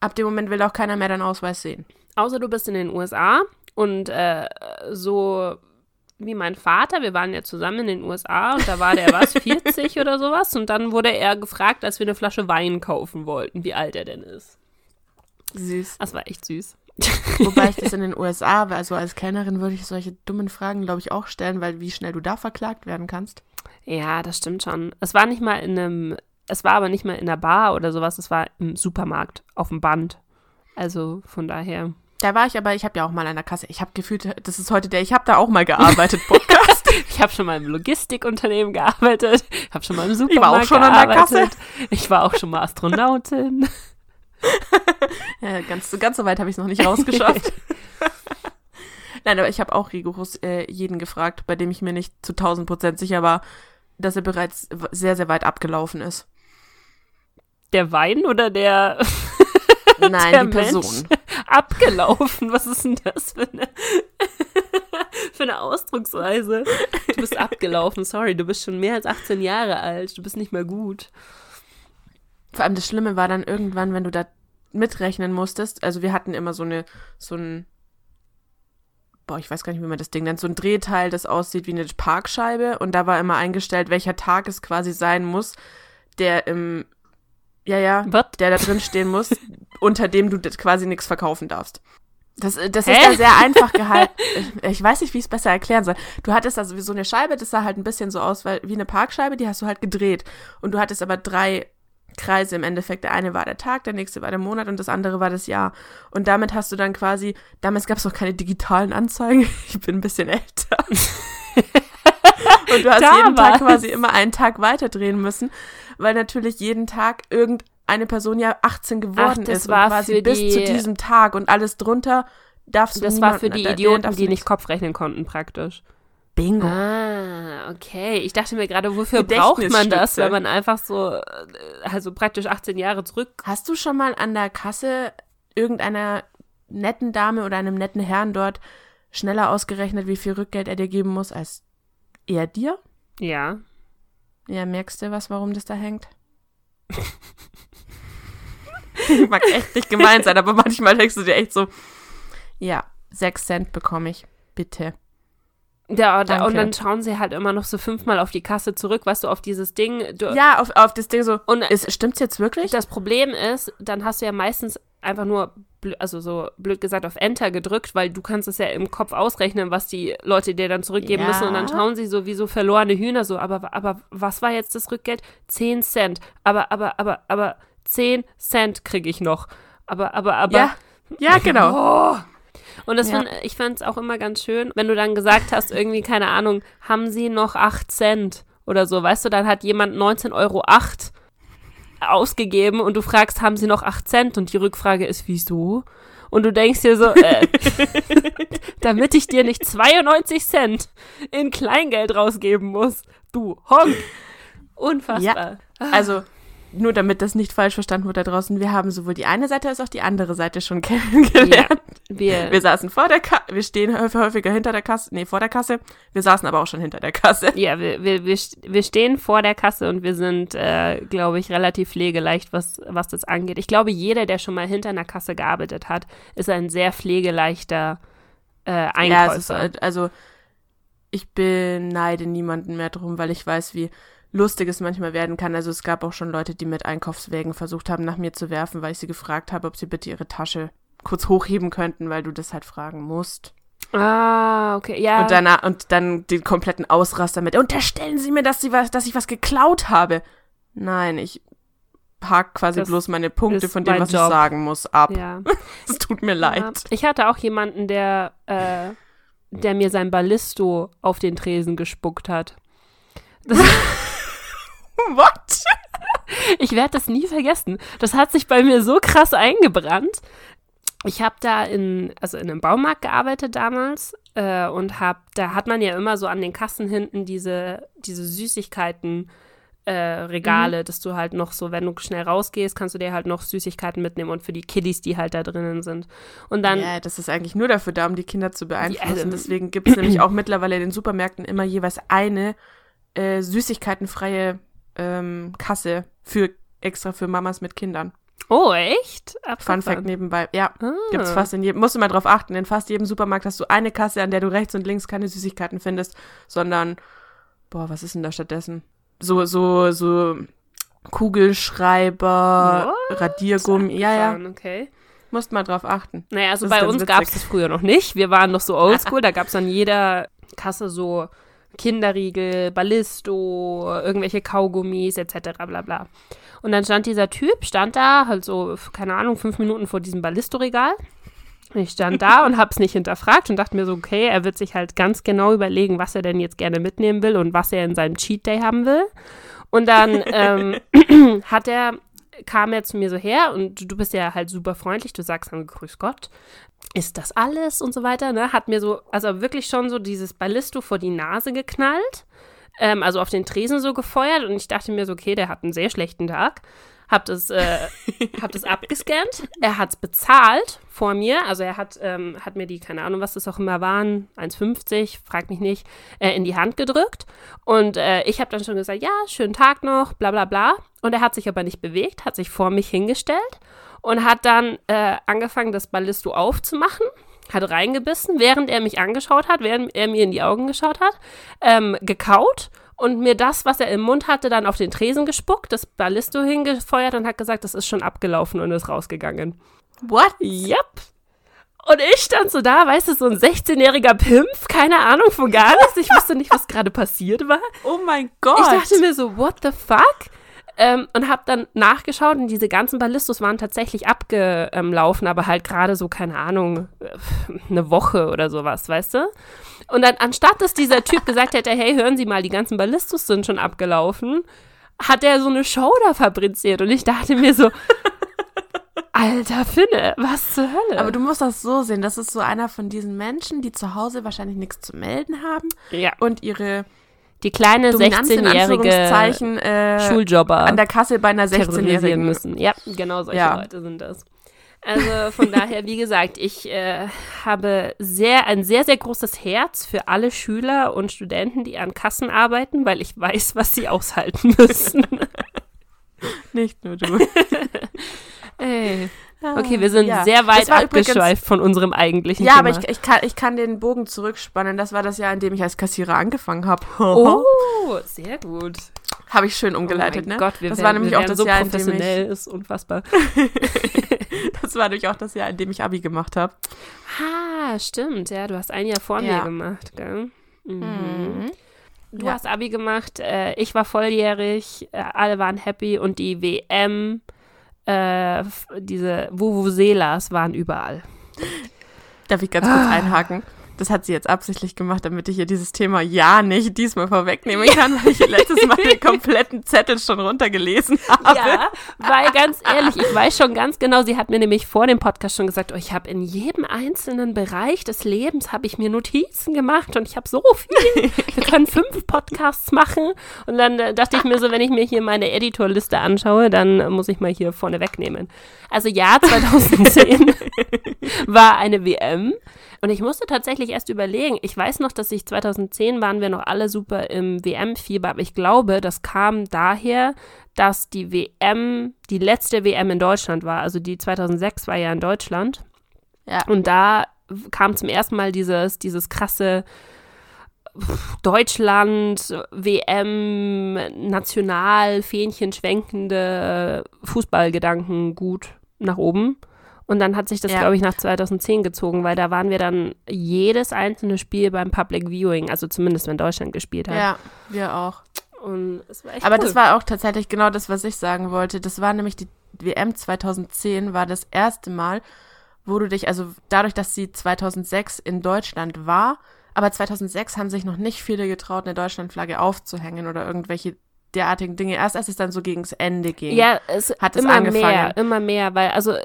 ab dem Moment will auch keiner mehr deinen Ausweis sehen. Außer du bist in den USA und äh, so wie mein Vater, wir waren ja zusammen in den USA und da war der was, 40 oder sowas und dann wurde er gefragt, als wir eine Flasche Wein kaufen wollten, wie alt er denn ist. Süß. Das war echt süß. Wobei ich das in den USA, also als Kellnerin würde ich solche dummen Fragen, glaube ich, auch stellen, weil wie schnell du da verklagt werden kannst. Ja, das stimmt schon. Es war nicht mal in einem, es war aber nicht mal in einer Bar oder sowas, es war im Supermarkt, auf dem Band. Also von daher. Da war ich aber, ich habe ja auch mal an der Kasse, ich habe gefühlt, das ist heute der, ich habe da auch mal gearbeitet, Podcast. Ich habe schon mal im Logistikunternehmen gearbeitet, ich habe schon mal im war auch Supermarkt schon an der gearbeitet. Ich war auch schon mal Astronautin. ja, ganz, ganz so weit habe ich es noch nicht rausgeschafft. Nein, aber ich habe auch rigoros äh, jeden gefragt, bei dem ich mir nicht zu 1000 Prozent sicher war, dass er bereits sehr, sehr weit abgelaufen ist. Der Wein oder der Nein, Der die Person. abgelaufen? Was ist denn das für eine, für eine Ausdrucksweise? Du bist abgelaufen, sorry, du bist schon mehr als 18 Jahre alt, du bist nicht mehr gut. Vor allem das Schlimme war dann irgendwann, wenn du da mitrechnen musstest. Also wir hatten immer so eine, so ein, boah, ich weiß gar nicht, wie man das Ding nennt, so ein Drehteil, das aussieht wie eine Parkscheibe. Und da war immer eingestellt, welcher Tag es quasi sein muss, der im, ja, ja, Was? der da drin stehen muss, unter dem du das quasi nichts verkaufen darfst. Das, das Hä? ist da sehr einfach gehalten. Ich, ich weiß nicht, wie ich es besser erklären soll. Du hattest also wie so eine Scheibe, das sah halt ein bisschen so aus weil, wie eine Parkscheibe, die hast du halt gedreht. Und du hattest aber drei Kreise im Endeffekt. Der eine war der Tag, der nächste war der Monat und das andere war das Jahr. Und damit hast du dann quasi, damals gab es noch keine digitalen Anzeigen. Ich bin ein bisschen älter. und du hast jeden Tag Damals. quasi immer einen Tag weiterdrehen müssen, weil natürlich jeden Tag irgendeine Person ja 18 geworden das ist war und quasi für bis die- zu diesem Tag und alles drunter darfst du Das war für die Idioten, die nicht Kopf rechnen konnten, praktisch. Bingo. Ah, okay. Ich dachte mir gerade, wofür braucht man das, wenn man einfach so, äh, also praktisch 18 Jahre zurück. Hast du schon mal an der Kasse irgendeiner netten Dame oder einem netten Herrn dort schneller ausgerechnet, wie viel Rückgeld er dir geben muss, als er dir. Ja. Ja, merkst du was, warum das da hängt? ich mag echt nicht gemein sein, aber manchmal denkst du dir echt so, ja, sechs Cent bekomme ich, bitte. Ja, da, und dann schauen sie halt immer noch so fünfmal auf die Kasse zurück, weißt du, auf dieses Ding. Du, Ja, auf, auf das Ding so. Und- ist, stimmt's jetzt wirklich? Das Problem ist, dann hast du ja meistens einfach nur, also so blöd gesagt, auf Enter gedrückt, weil du kannst es ja im Kopf ausrechnen, was die Leute dir dann zurückgeben Ja. müssen. Und dann schauen sie so wie so verlorene Hühner so, aber, aber was war jetzt das Rückgeld? 10 Cent. Aber, aber, aber, aber 10 Cent kriege ich noch. Aber, aber, aber. ja, ja, genau. Oh. Und das Ja. find, ich fand es auch immer ganz schön, wenn du dann gesagt hast, irgendwie, keine Ahnung, haben sie noch 8 Cent oder so, weißt du, dann hat jemand 19,08 Euro ausgegeben und du fragst, haben sie noch 8 Cent? Und die Rückfrage ist, wieso? Und du denkst dir so, äh, damit ich dir nicht 92 Cent in Kleingeld rausgeben muss. Du Honk. Unfassbar. Also, nur damit das nicht falsch verstanden wird da draußen, wir haben sowohl die eine Seite als auch die andere Seite schon kennengelernt. Wir, Wir saßen vor der Kasse, wir stehen häufig- häufiger hinter der Kasse, nee, vor der Kasse. Wir saßen aber auch schon hinter der Kasse. Ja, wir, wir, wir, wir stehen vor der Kasse und wir sind, äh, glaube ich, relativ pflegeleicht, was, was das angeht. Ich glaube, jeder, der schon mal hinter einer Kasse gearbeitet hat, ist ein sehr pflegeleichter äh, Ja, Einkäufer. es ist, halt- also, ich beneide niemanden mehr drum, weil ich weiß, wie lustig es manchmal werden kann. Also, es gab auch schon Leute, die mit Einkaufswägen versucht haben, nach mir zu werfen, weil ich sie gefragt habe, ob sie bitte ihre Tasche kurz hochheben könnten, weil du das halt fragen musst. ah, okay, ja. Und danach, und dann den kompletten Ausraster mit, unterstellen Sie mir, dass, sie was, dass ich was geklaut habe. Nein, ich hake quasi Das bloß meine Punkte von dem, was Job. ich sagen muss, ab. ja. Es tut mir Ja. leid. Ich hatte auch jemanden, der, äh, der mir sein Ballisto auf den Tresen gespuckt hat. What? Ich werde das nie vergessen. Das hat sich bei mir so krass eingebrannt. Ich habe da in, also in einem Baumarkt gearbeitet damals äh, und hab, da hat man ja immer so an den Kassen hinten diese, diese Süßigkeiten. Äh, Regale, dass du halt noch so, wenn du schnell rausgehst, kannst du dir halt noch Süßigkeiten mitnehmen und für die Kiddies, die halt da drinnen sind. Und dann, ja, das ist eigentlich nur dafür da, um die Kinder zu beeinflussen. also- Deswegen gibt es nämlich auch mittlerweile in den Supermärkten immer jeweils eine äh, süßigkeitenfreie ähm, Kasse für extra für Mamas mit Kindern. oh, echt? Fun. Fact nebenbei. Ja, Ah. gibt's fast in jedem, musst du mal drauf achten, in fast jedem Supermarkt hast du eine Kasse, an der du rechts und links keine Süßigkeiten findest, sondern, boah, was ist denn da stattdessen? So, so, so Kugelschreiber, What? Radiergummi, ja, ja, Okay. musst mal drauf achten. Naja, also Das bei uns gab es das früher noch nicht. Wir waren noch so oldschool. da gab es an jeder Kasse so Kinderriegel, Ballisto, irgendwelche Kaugummis etc. bla bla. Und dann stand dieser Typ, stand da, halt so, keine Ahnung, fünf Minuten vor diesem Ballisto-Regal. Ich stand da und hab's nicht hinterfragt und dachte mir so, okay, er wird sich halt ganz genau überlegen, was er denn jetzt gerne mitnehmen will und was er in seinem Cheat Day haben will. Und dann ähm, hat er, kam er zu mir so her und du, du bist ja halt super freundlich, du sagst dann, grüß Gott, ist das alles und so weiter, ne? Hat mir so, also wirklich schon so dieses Ballisto vor die Nase geknallt, ähm, also auf den Tresen so gefeuert und ich dachte mir so, okay, der hat einen sehr schlechten Tag. Hab das, äh, hab das abgescannt. Er hat's bezahlt vor mir. Also er hat, ähm, hat mir die, keine Ahnung, was das auch immer waren, 1,50, frag mich nicht, äh, in die Hand gedrückt. Und äh, ich habe dann schon gesagt, ja, schönen Tag noch, bla bla bla. Und er hat sich aber nicht bewegt, hat sich vor mich hingestellt und hat dann äh, angefangen, das Ballisto aufzumachen. Hat reingebissen, während er mich angeschaut hat, während er mir in die Augen geschaut hat, ähm, gekaut und mir das, was er im Mund hatte, dann auf den Tresen gespuckt, das Ballisto hingefeuert und hat gesagt, das ist schon abgelaufen und ist rausgegangen. What? Yep. Und ich stand so da, weißt du, so ein 16-jähriger Pimpf, keine Ahnung von gar nichts. Ich wusste nicht, was gerade passiert war. Oh mein Gott. Ich dachte mir so, what the fuck? Ähm, und habe dann nachgeschaut und diese ganzen Ballistos waren tatsächlich abgelaufen, aber halt gerade so, keine Ahnung, äh, eine Woche oder sowas, weißt du? Und dann, anstatt dass dieser Typ gesagt hätte, hey, hören Sie mal, die ganzen Ballistos sind schon abgelaufen, hat er so eine Show da fabriziert. Und ich dachte mir so, alter Finne, was zur Hölle? Aber du musst das so sehen, das ist so einer von diesen Menschen, die zu Hause wahrscheinlich nichts zu melden haben ja, und ihre die kleine Dominanz in 16-jährige Anführungszeichen äh, Schuljobber an der Kasse bei einer terrorisieren 16-Jährigen. müssen. Ja, genau solche Ja. Leute sind das. Also von daher, wie gesagt, ich äh, habe sehr ein sehr, sehr großes Herz für alle Schüler und Studenten, die an Kassen arbeiten, weil ich weiß, was sie aushalten müssen. Nicht nur du. Ey. Okay, wir sind Ja. sehr weit war übrigens- abgeschweift von unserem eigentlichen Ja, Thema. aber ich, ich, kann, ich kann den Bogen zurückspannen. Das war das Jahr, in dem ich als Kassierer angefangen habe. Oh, sehr gut. Habe ich schön umgeleitet, oh ne? Gott, wir das werden, war nämlich auch das so Jahr, in dem professionell, ist unfassbar. ich, das war nämlich auch das Jahr, in dem ich Abi gemacht habe. Ah, stimmt, ja, du hast ein Jahr vor mir Ja. gemacht, gell? Mhm. Du Ja. hast Abi gemacht, äh, ich war volljährig, äh, alle waren happy und die WM, äh, f- diese Vuvuzelas waren überall. Darf ich ganz kurz Ah. einhaken? Das hat sie jetzt absichtlich gemacht, damit ich ihr dieses Thema ja nicht diesmal vorwegnehmen kann, weil ich letztes Mal den kompletten Zettel schon runtergelesen habe. Ja, weil ganz ehrlich, ich weiß schon ganz genau, sie hat mir nämlich vor dem Podcast schon gesagt, oh, ich habe in jedem einzelnen Bereich des Lebens habe ich mir Notizen gemacht und ich habe so viel. Wir können fünf Podcasts machen und dann äh, dachte ich mir so, wenn ich mir hier meine Editorliste anschaue, dann äh, muss ich mal hier vorne wegnehmen. Also ja, 2010 war eine WM und ich musste tatsächlich erst überlegen. Ich weiß noch, dass ich 2010 waren wir noch alle super im WM-Fieber, aber ich glaube, das kam daher, dass die WM, die letzte WM in Deutschland war. Also die 2006 war ja in Deutschland. Ja. Und da kam zum ersten Mal dieses, dieses krasse Deutschland, WM, national, Fähnchen schwenkende Fußballgedanken gut nach oben. Und dann hat sich das, Ja. glaube ich, nach 2010 gezogen, weil da waren wir dann jedes einzelne Spiel beim Public Viewing, also zumindest wenn Deutschland gespielt hat. Ja, wir auch. Und es war echt Aber cool. das war auch tatsächlich genau das, was ich sagen wollte. Das war nämlich die WM 2010, war das erste Mal, wo du dich, also dadurch, dass sie 2006 in Deutschland war, aber 2006 haben sich noch nicht viele getraut, eine Deutschlandflagge aufzuhängen oder irgendwelche derartigen Dinge. Erst als es dann so gegens Ende ging. Ja, es hat es immer angefangen. mehr, immer mehr, weil also äh,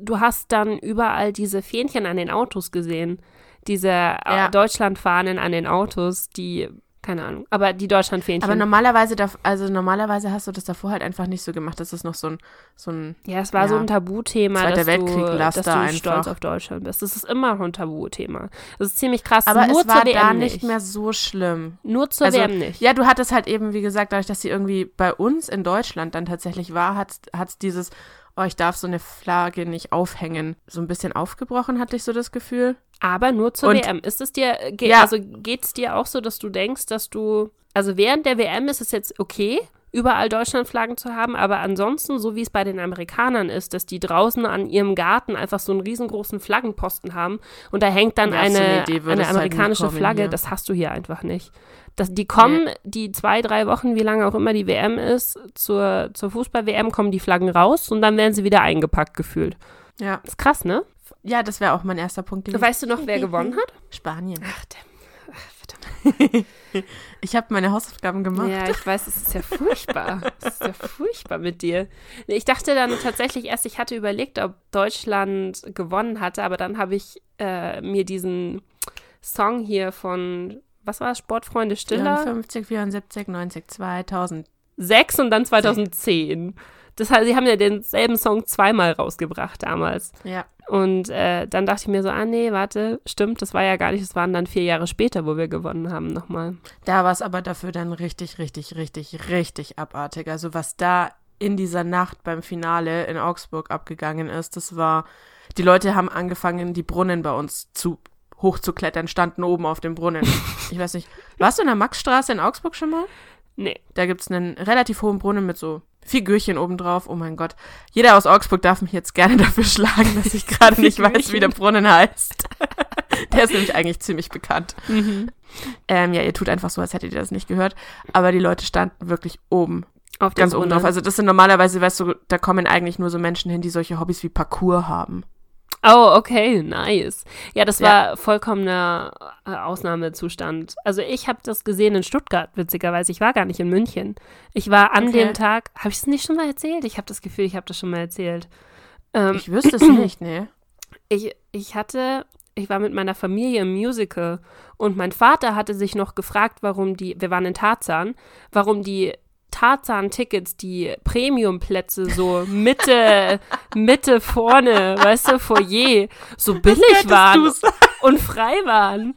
du hast dann überall diese Fähnchen an den Autos gesehen, diese äh, Ja. Deutschlandfahnen an den Autos, die keine Ahnung, aber die Deutschlandfähnchen. Aber normalerweise, darf, also normalerweise hast du das davor halt einfach nicht so gemacht. Das ist noch so ein, so ein ja, es war so ja. ein Tabuthema, Zweiter dass Weltkrieg-Laster du, dass du einfach. stolz auf Deutschland bist. Das ist immer noch ein Tabuthema. Das ist ziemlich krass. Aber Nur es war da nicht mehr so schlimm. Nur zur Also, WM nicht. Ja, du hattest halt eben, wie gesagt, dadurch, dass sie irgendwie bei uns in Deutschland dann tatsächlich war, hat es dieses, oh, ich darf so eine Flagge nicht aufhängen, so ein bisschen aufgebrochen, hatte ich so das Gefühl. Aber nur zur Und- WM. Ist es dir, ge Ja. also geht es dir auch so, dass du denkst, dass du, also während der WM ist es jetzt okay, überall Deutschlandflaggen zu haben, aber ansonsten, so wie es bei den Amerikanern ist, dass die draußen an ihrem Garten einfach so einen riesengroßen Flaggenposten haben und da hängt dann Ja, auf so eine eine, eine halt amerikanische kommen Flagge, hier. das hast du hier einfach nicht. Das, die kommen, die zwei, drei Wochen, wie lange auch immer die WM ist, zur, zur Fußball-WM kommen die Flaggen raus und dann werden sie wieder eingepackt gefühlt. Ja, ist krass, ne? ja das wäre auch mein erster Punkt gewesen. Weißt du noch, wer gewonnen hat? Spanien. Ach, der, ach, verdammt. Ich habe meine Hausaufgaben gemacht. Ja, ich weiß, es ist ja furchtbar. Es ist ja furchtbar mit dir. Ich dachte dann tatsächlich erst, ich hatte überlegt, ob Deutschland gewonnen hatte, aber dann habe ich äh, mir diesen Song hier von, was war es, Sportfreunde Stiller? 54, 74, 90, 2000. 6 und dann 2010. Das heißt, sie haben ja denselben Song zweimal rausgebracht damals. Ja. Und äh, dann dachte ich mir so, ah nee, warte, stimmt, das war ja gar nicht, das waren dann vier Jahre später, wo wir gewonnen haben nochmal. Da war es aber dafür dann richtig, richtig, richtig, richtig abartig. Also was da in dieser Nacht beim Finale in Augsburg abgegangen ist, das war, die Leute haben angefangen, die Brunnen bei uns zu hochzuklettern, standen oben auf dem Brunnen. Ich weiß nicht, warst du in der Maxstraße in Augsburg schon mal? Nee. Da gibt's einen relativ hohen Brunnen mit so Figürchen obendrauf. Oh mein Gott. Jeder aus Augsburg darf mich jetzt gerne dafür schlagen, dass ich gerade nicht weiß, wie der Brunnen heißt. der ist nämlich eigentlich ziemlich bekannt. Ähm, ja, ihr tut einfach so, als hättet ihr das nicht gehört. Aber die Leute standen wirklich oben, Auf ganz oben drauf. Also das sind normalerweise, weißt du, da kommen eigentlich nur so Menschen hin, die solche Hobbys wie Parkour haben. Oh, okay, nice. Ja, das Ja. war vollkommener äh, Ausnahmezustand. Also ich habe das gesehen in Stuttgart, witzigerweise. Ich war gar nicht in München. Ich war an Okay. dem Tag, habe ich es nicht schon mal erzählt? Ich habe das Gefühl, ich habe das schon mal erzählt. Ähm, Ich wüsste es nicht, ne? ich, ich hatte, ich war mit meiner Familie im Musical und mein Vater hatte sich noch gefragt, warum die, wir waren in Tarzan, warum die Tarzan-Tickets, die Premium-Plätze, so Mitte, Mitte vorne, weißt du, Foyer, so billig waren und frei waren.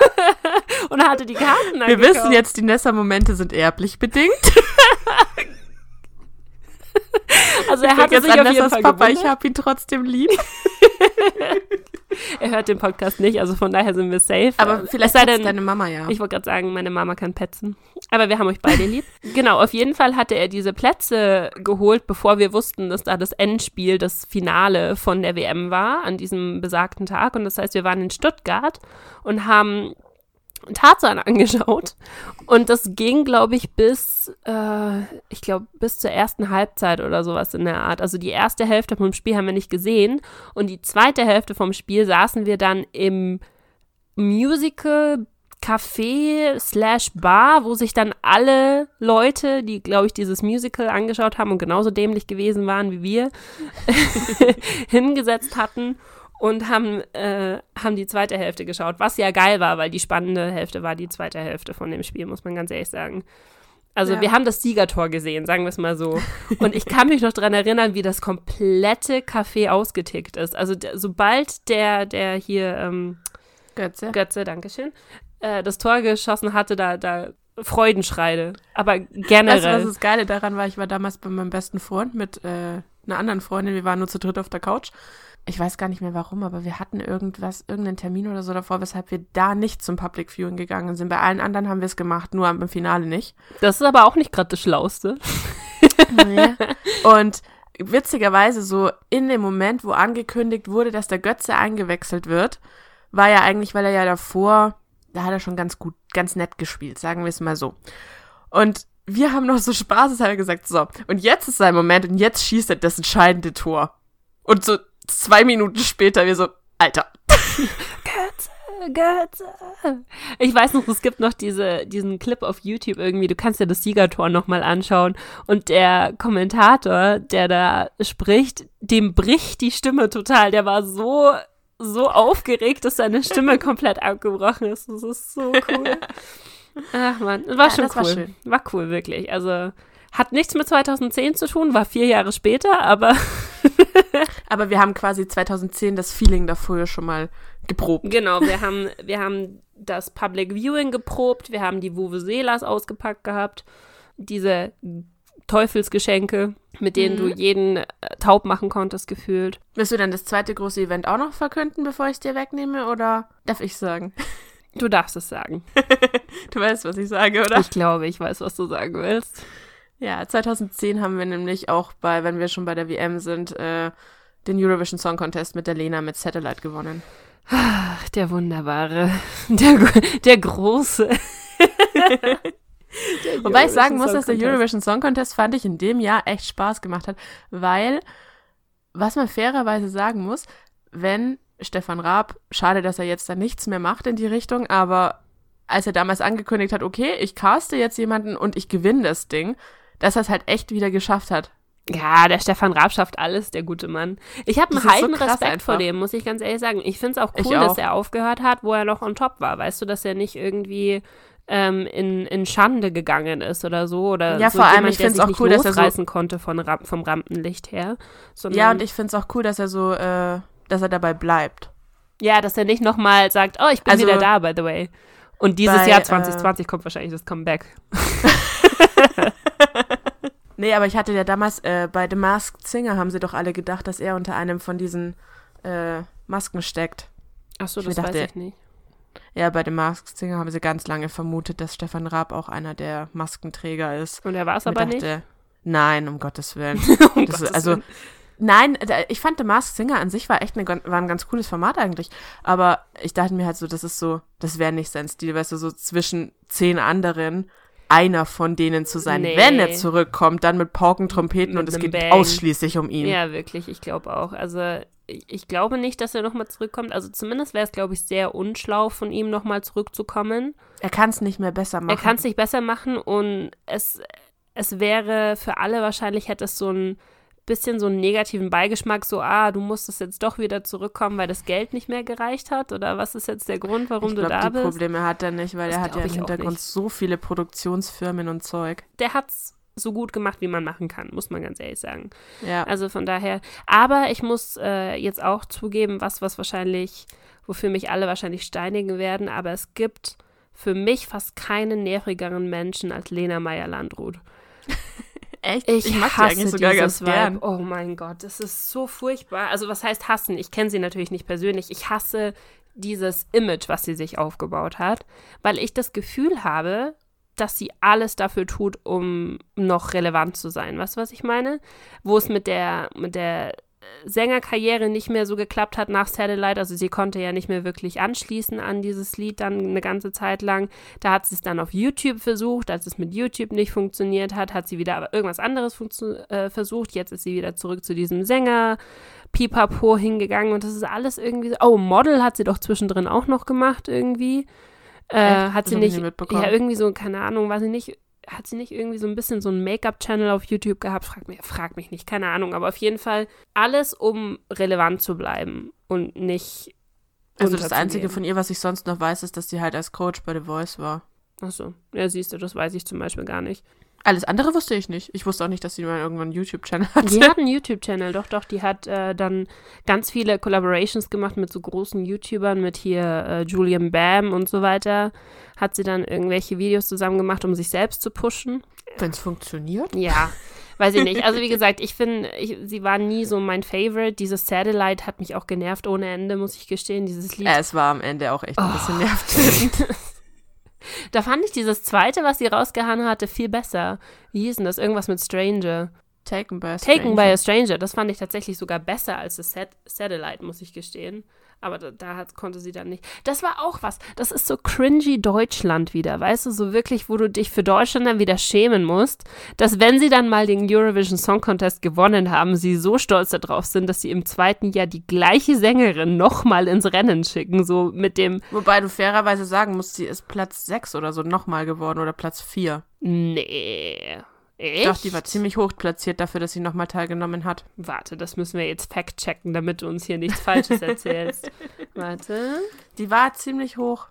und hatte die Karten Wir wissen jetzt, die Nessa-Momente sind erblich bedingt. Also er hat sich auf jeden Fall Papa, gewundert. ich habe ihn trotzdem lieb. er hört den Podcast nicht, also von daher sind wir safe. Aber vielleicht sei denn, deine Mama ja. Ich wollte gerade sagen, meine Mama kann petzen. Aber wir haben euch beide lieb. genau, auf jeden Fall hatte er diese Plätze geholt, bevor wir wussten, dass da das Endspiel, das Finale von der WM war, an diesem besagten Tag. Und das heißt, wir waren in Stuttgart und haben Tarzan angeschaut. Und das ging, glaube ich, bis, äh, ich glaube, bis zur ersten Halbzeit oder sowas in der Art. Also die erste Hälfte vom Spiel haben wir nicht gesehen. Und die zweite Hälfte vom Spiel saßen wir dann im Musical Café slash Bar, wo sich dann alle Leute, die, glaube ich, dieses Musical angeschaut haben und genauso dämlich gewesen waren wie wir, hingesetzt hatten und haben, äh, haben die zweite Hälfte geschaut, was ja geil war, weil die spannende Hälfte war die zweite Hälfte von dem Spiel, muss man ganz ehrlich sagen. Also ja. wir haben das Siegertor gesehen, sagen wir es mal so. Und ich kann mich noch daran erinnern, wie das komplette Café ausgetickt ist. Also sobald der, der hier ähm, Götze, Götze, Dankeschön, äh, das Tor geschossen hatte, da, da Freudenschreide. Aber generell. Du, was das Geile daran war? Ich war damals bei meinem besten Freund mit äh, einer anderen Freundin. Wir waren nur zu dritt auf der Couch ich weiß gar nicht mehr warum, aber wir hatten irgendwas, irgendeinen Termin oder so davor, weshalb wir da nicht zum Public Viewing gegangen sind. Bei allen anderen haben wir es gemacht, nur am Finale nicht. Das ist aber auch nicht gerade das Schlauste. nee. Und witzigerweise so in dem Moment, wo angekündigt wurde, dass der Götze eingewechselt wird, war ja eigentlich, weil er ja davor, da hat er schon ganz gut, ganz nett gespielt, sagen wir es mal so. Und wir haben noch so spaßeshalber gesagt, so, und jetzt ist sein Moment und jetzt schießt er das entscheidende Tor. Und so zwei Minuten später wir so, Alter. Götze, Götze. Ich weiß noch, es gibt noch diese, diesen Clip auf YouTube irgendwie, du kannst dir das Siegertor nochmal anschauen und der Kommentator, der da spricht, dem bricht die Stimme total. Der war so, so aufgeregt, dass seine Stimme komplett abgebrochen ist. Das ist so cool. Ach man, war ja, schon cool. War, schön. war cool, wirklich. Also hat nichts mit 2010 zu tun, war vier Jahre später, aber Aber wir haben quasi 2010 das Feeling davor schon mal geprobt. Genau, wir haben, wir haben das Public Viewing geprobt, wir haben die Vuvuzelas ausgepackt gehabt, diese Teufelsgeschenke, mit denen mhm. du jeden äh, taub machen konntest, gefühlt. Willst du dann das zweite große Event auch noch verkünden, bevor ich es dir wegnehme, oder darf ich sagen? Du darfst es sagen. du weißt, was ich sage, oder? Ich glaube, ich weiß, was du sagen willst. Ja, 2010 haben wir nämlich auch bei, wenn wir schon bei der WM sind, äh, den Eurovision Song Contest mit der Lena mit Satellite gewonnen. Ach, der wunderbare, der, der große. Wobei ich sagen muss, dass der Eurovision Song Contest fand ich in dem Jahr echt Spaß gemacht hat, weil, was man fairerweise sagen muss, wenn Stefan Raab, schade, dass er jetzt da nichts mehr macht in die Richtung, aber als er damals angekündigt hat, okay, ich caste jetzt jemanden und ich gewinne das Ding, dass er es halt echt wieder geschafft hat. Ja, der Stefan Raab schafft alles, der gute Mann. Ich habe einen heiden so Respekt einfach. vor dem, muss ich ganz ehrlich sagen. Ich finde es auch cool, auch. dass er aufgehört hat, wo er noch on top war. Weißt du, dass er nicht irgendwie ähm, in, in Schande gegangen ist oder so. Oder ja, so vor allem, ich finde es auch cool, dass er so konnte von, vom Rampenlicht her. Ja, und ich finde es auch cool, dass er so, äh, dass er dabei bleibt. Ja, dass er nicht nochmal sagt, oh, ich bin also, wieder da, by the way. Und dieses bei, Jahr 2020 äh, kommt wahrscheinlich das Comeback. Nee, aber ich hatte ja damals äh, bei The Masked Singer haben sie doch alle gedacht, dass er unter einem von diesen äh, Masken steckt. Ach so, das dachte, weiß ich nicht. Ja, bei The Masked Singer haben sie ganz lange vermutet, dass Stefan Raab auch einer der Maskenträger ist. Und er war es aber dachte, nicht? Nein, um Gottes Willen. um das, Gottes also, Willen. Nein, ich fand The Masked Singer an sich war echt eine, war ein ganz cooles Format eigentlich. Aber ich dachte mir halt so, das ist so, das wäre nicht sein Stil, weißt du, so zwischen zehn anderen einer von denen zu sein. Nee. Wenn er zurückkommt, dann mit Pauken, Trompeten mit und es geht Bang. ausschließlich um ihn. Ja, wirklich, ich glaube auch. Also ich glaube nicht, dass er nochmal zurückkommt. Also zumindest wäre es, glaube ich, sehr unschlau von ihm nochmal zurückzukommen. Er kann es nicht mehr besser machen. Er kann es nicht besser machen und es, es wäre für alle wahrscheinlich, hätte es so ein bisschen so einen negativen Beigeschmack, so, ah, du musstest jetzt doch wieder zurückkommen, weil das Geld nicht mehr gereicht hat? Oder was ist jetzt der Grund, warum ich du glaub, da die bist? Probleme hat er nicht, weil Das er hat ja im Hintergrund so viele Produktionsfirmen und Zeug. Der hat's so gut gemacht, wie man machen kann, muss man ganz ehrlich sagen. Ja. Also von daher, aber ich muss äh, jetzt auch zugeben, was, was wahrscheinlich, wofür mich alle wahrscheinlich steinigen werden, aber es gibt für mich fast keinen nervigeren Menschen als Lena Meyer-Landrut. Echt? Ich, mag die hasse eigentlich sogar dieses ganz gern. Vibe. Oh mein Gott, das ist so furchtbar. Also was heißt hassen? Ich kenne sie natürlich nicht persönlich. Ich hasse dieses Image, was sie sich aufgebaut hat, weil ich das Gefühl habe, dass sie alles dafür tut, um noch relevant zu sein. Weißt du, was ich meine? Wo es mit der, mit der Sängerkarriere nicht mehr so geklappt hat nach Satellite, also sie konnte ja nicht mehr wirklich anschließen an dieses Lied dann eine ganze Zeit lang. Da hat sie es dann auf YouTube versucht, als es mit YouTube nicht funktioniert hat, hat sie wieder aber irgendwas anderes äh, versucht. Jetzt ist sie wieder zurück zu diesem Sänger Pipapo hingegangen und das ist alles irgendwie so. Oh, Model hat sie doch zwischendrin auch noch gemacht irgendwie. Äh, hat Das sie nicht, mitbekommen. ja, irgendwie so, keine Ahnung, weiß ich nicht, hat sie nicht irgendwie so ein bisschen so ein Make-up-Channel auf YouTube gehabt? Frag mich, frag mich nicht, keine Ahnung. Aber auf jeden Fall alles, um relevant zu bleiben und nicht. Also das. Einzige von ihr, was ich sonst noch weiß, ist, dass sie halt als Coach bei The Voice war. Achso, ja, siehst du, das weiß ich zum Beispiel gar nicht. Alles andere wusste ich nicht. Ich wusste auch nicht, dass sie mal irgendwann einen YouTube-Channel hatte. Die hat einen YouTube-Channel, doch, doch. Die hat äh, dann ganz viele Collaborations gemacht mit so großen YouTubern, mit hier äh, Julian Bam und so weiter. Hat sie dann irgendwelche Videos zusammen gemacht, um sich selbst zu pushen. Wenn es funktioniert. Ja, weiß ich nicht. Also wie gesagt, ich finde, sie war nie so mein Favorite. Dieses Satellite hat mich auch genervt ohne Ende, muss ich gestehen. Dieses Lied. Äh, es war am Ende auch echt ein bisschen Oh. Da fand ich dieses zweite, was sie rausgehauen hatte, viel besser. Wie hieß denn das? Irgendwas mit Stranger. Taken by a Taken Stranger. by a Stranger. Das fand ich tatsächlich sogar besser als das Sat Satellite, muss ich gestehen. Aber da, da hat, konnte sie dann nicht. Das war auch was. Das ist so cringy Deutschland wieder. Weißt du, so wirklich, wo du dich für Deutschland dann wieder schämen musst, dass wenn sie dann mal den Eurovision Song Contest gewonnen haben, sie so stolz darauf sind, dass sie im zweiten Jahr die gleiche Sängerin nochmal ins Rennen schicken. So mit dem, Wobei du fairerweise sagen musst, sie ist Platz 6 oder so nochmal geworden oder Platz 4. nee. Echt? Doch, die war ziemlich hoch platziert dafür, dass sie nochmal teilgenommen hat. Warte, das müssen wir jetzt fact-checken, damit du uns hier nichts Falsches erzählst. Warte. Die war ziemlich hoch.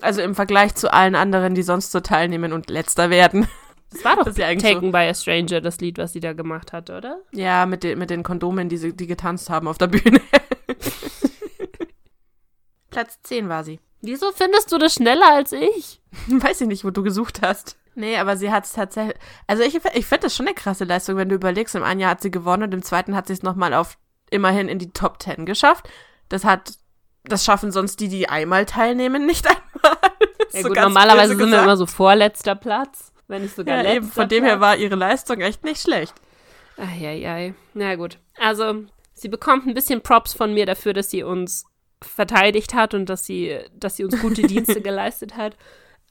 Also im Vergleich zu allen anderen, die sonst so teilnehmen und letzter werden. Das war doch Das Taken by a Stranger, das Lied, was sie da gemacht hat, oder? Ja, mit, den mit den Kondomen, die, sie, die getanzt haben auf der Bühne. Platz 10 war sie. Wieso findest du das schneller als ich? Weiß ich nicht, wo du gesucht hast. Nee, aber sie hat es tatsächlich. Also ich, ich finde das schon eine krasse Leistung, wenn du überlegst, im einen Jahr hat sie gewonnen und im zweiten hat sie es nochmal auf immerhin in die Top 10 geschafft. Das hat. Das schaffen sonst die, die einmal teilnehmen, nicht einmal. Ja So gut, normalerweise sind wir immer so vorletzter Platz, wenn nicht sogar Ja, letzter eben, von dem her war ihre Leistung echt nicht schlecht. Eieiei. Na gut. Also, sie bekommt ein bisschen Props von mir dafür, dass sie uns verteidigt hat und dass sie, dass sie uns gute Dienste geleistet hat.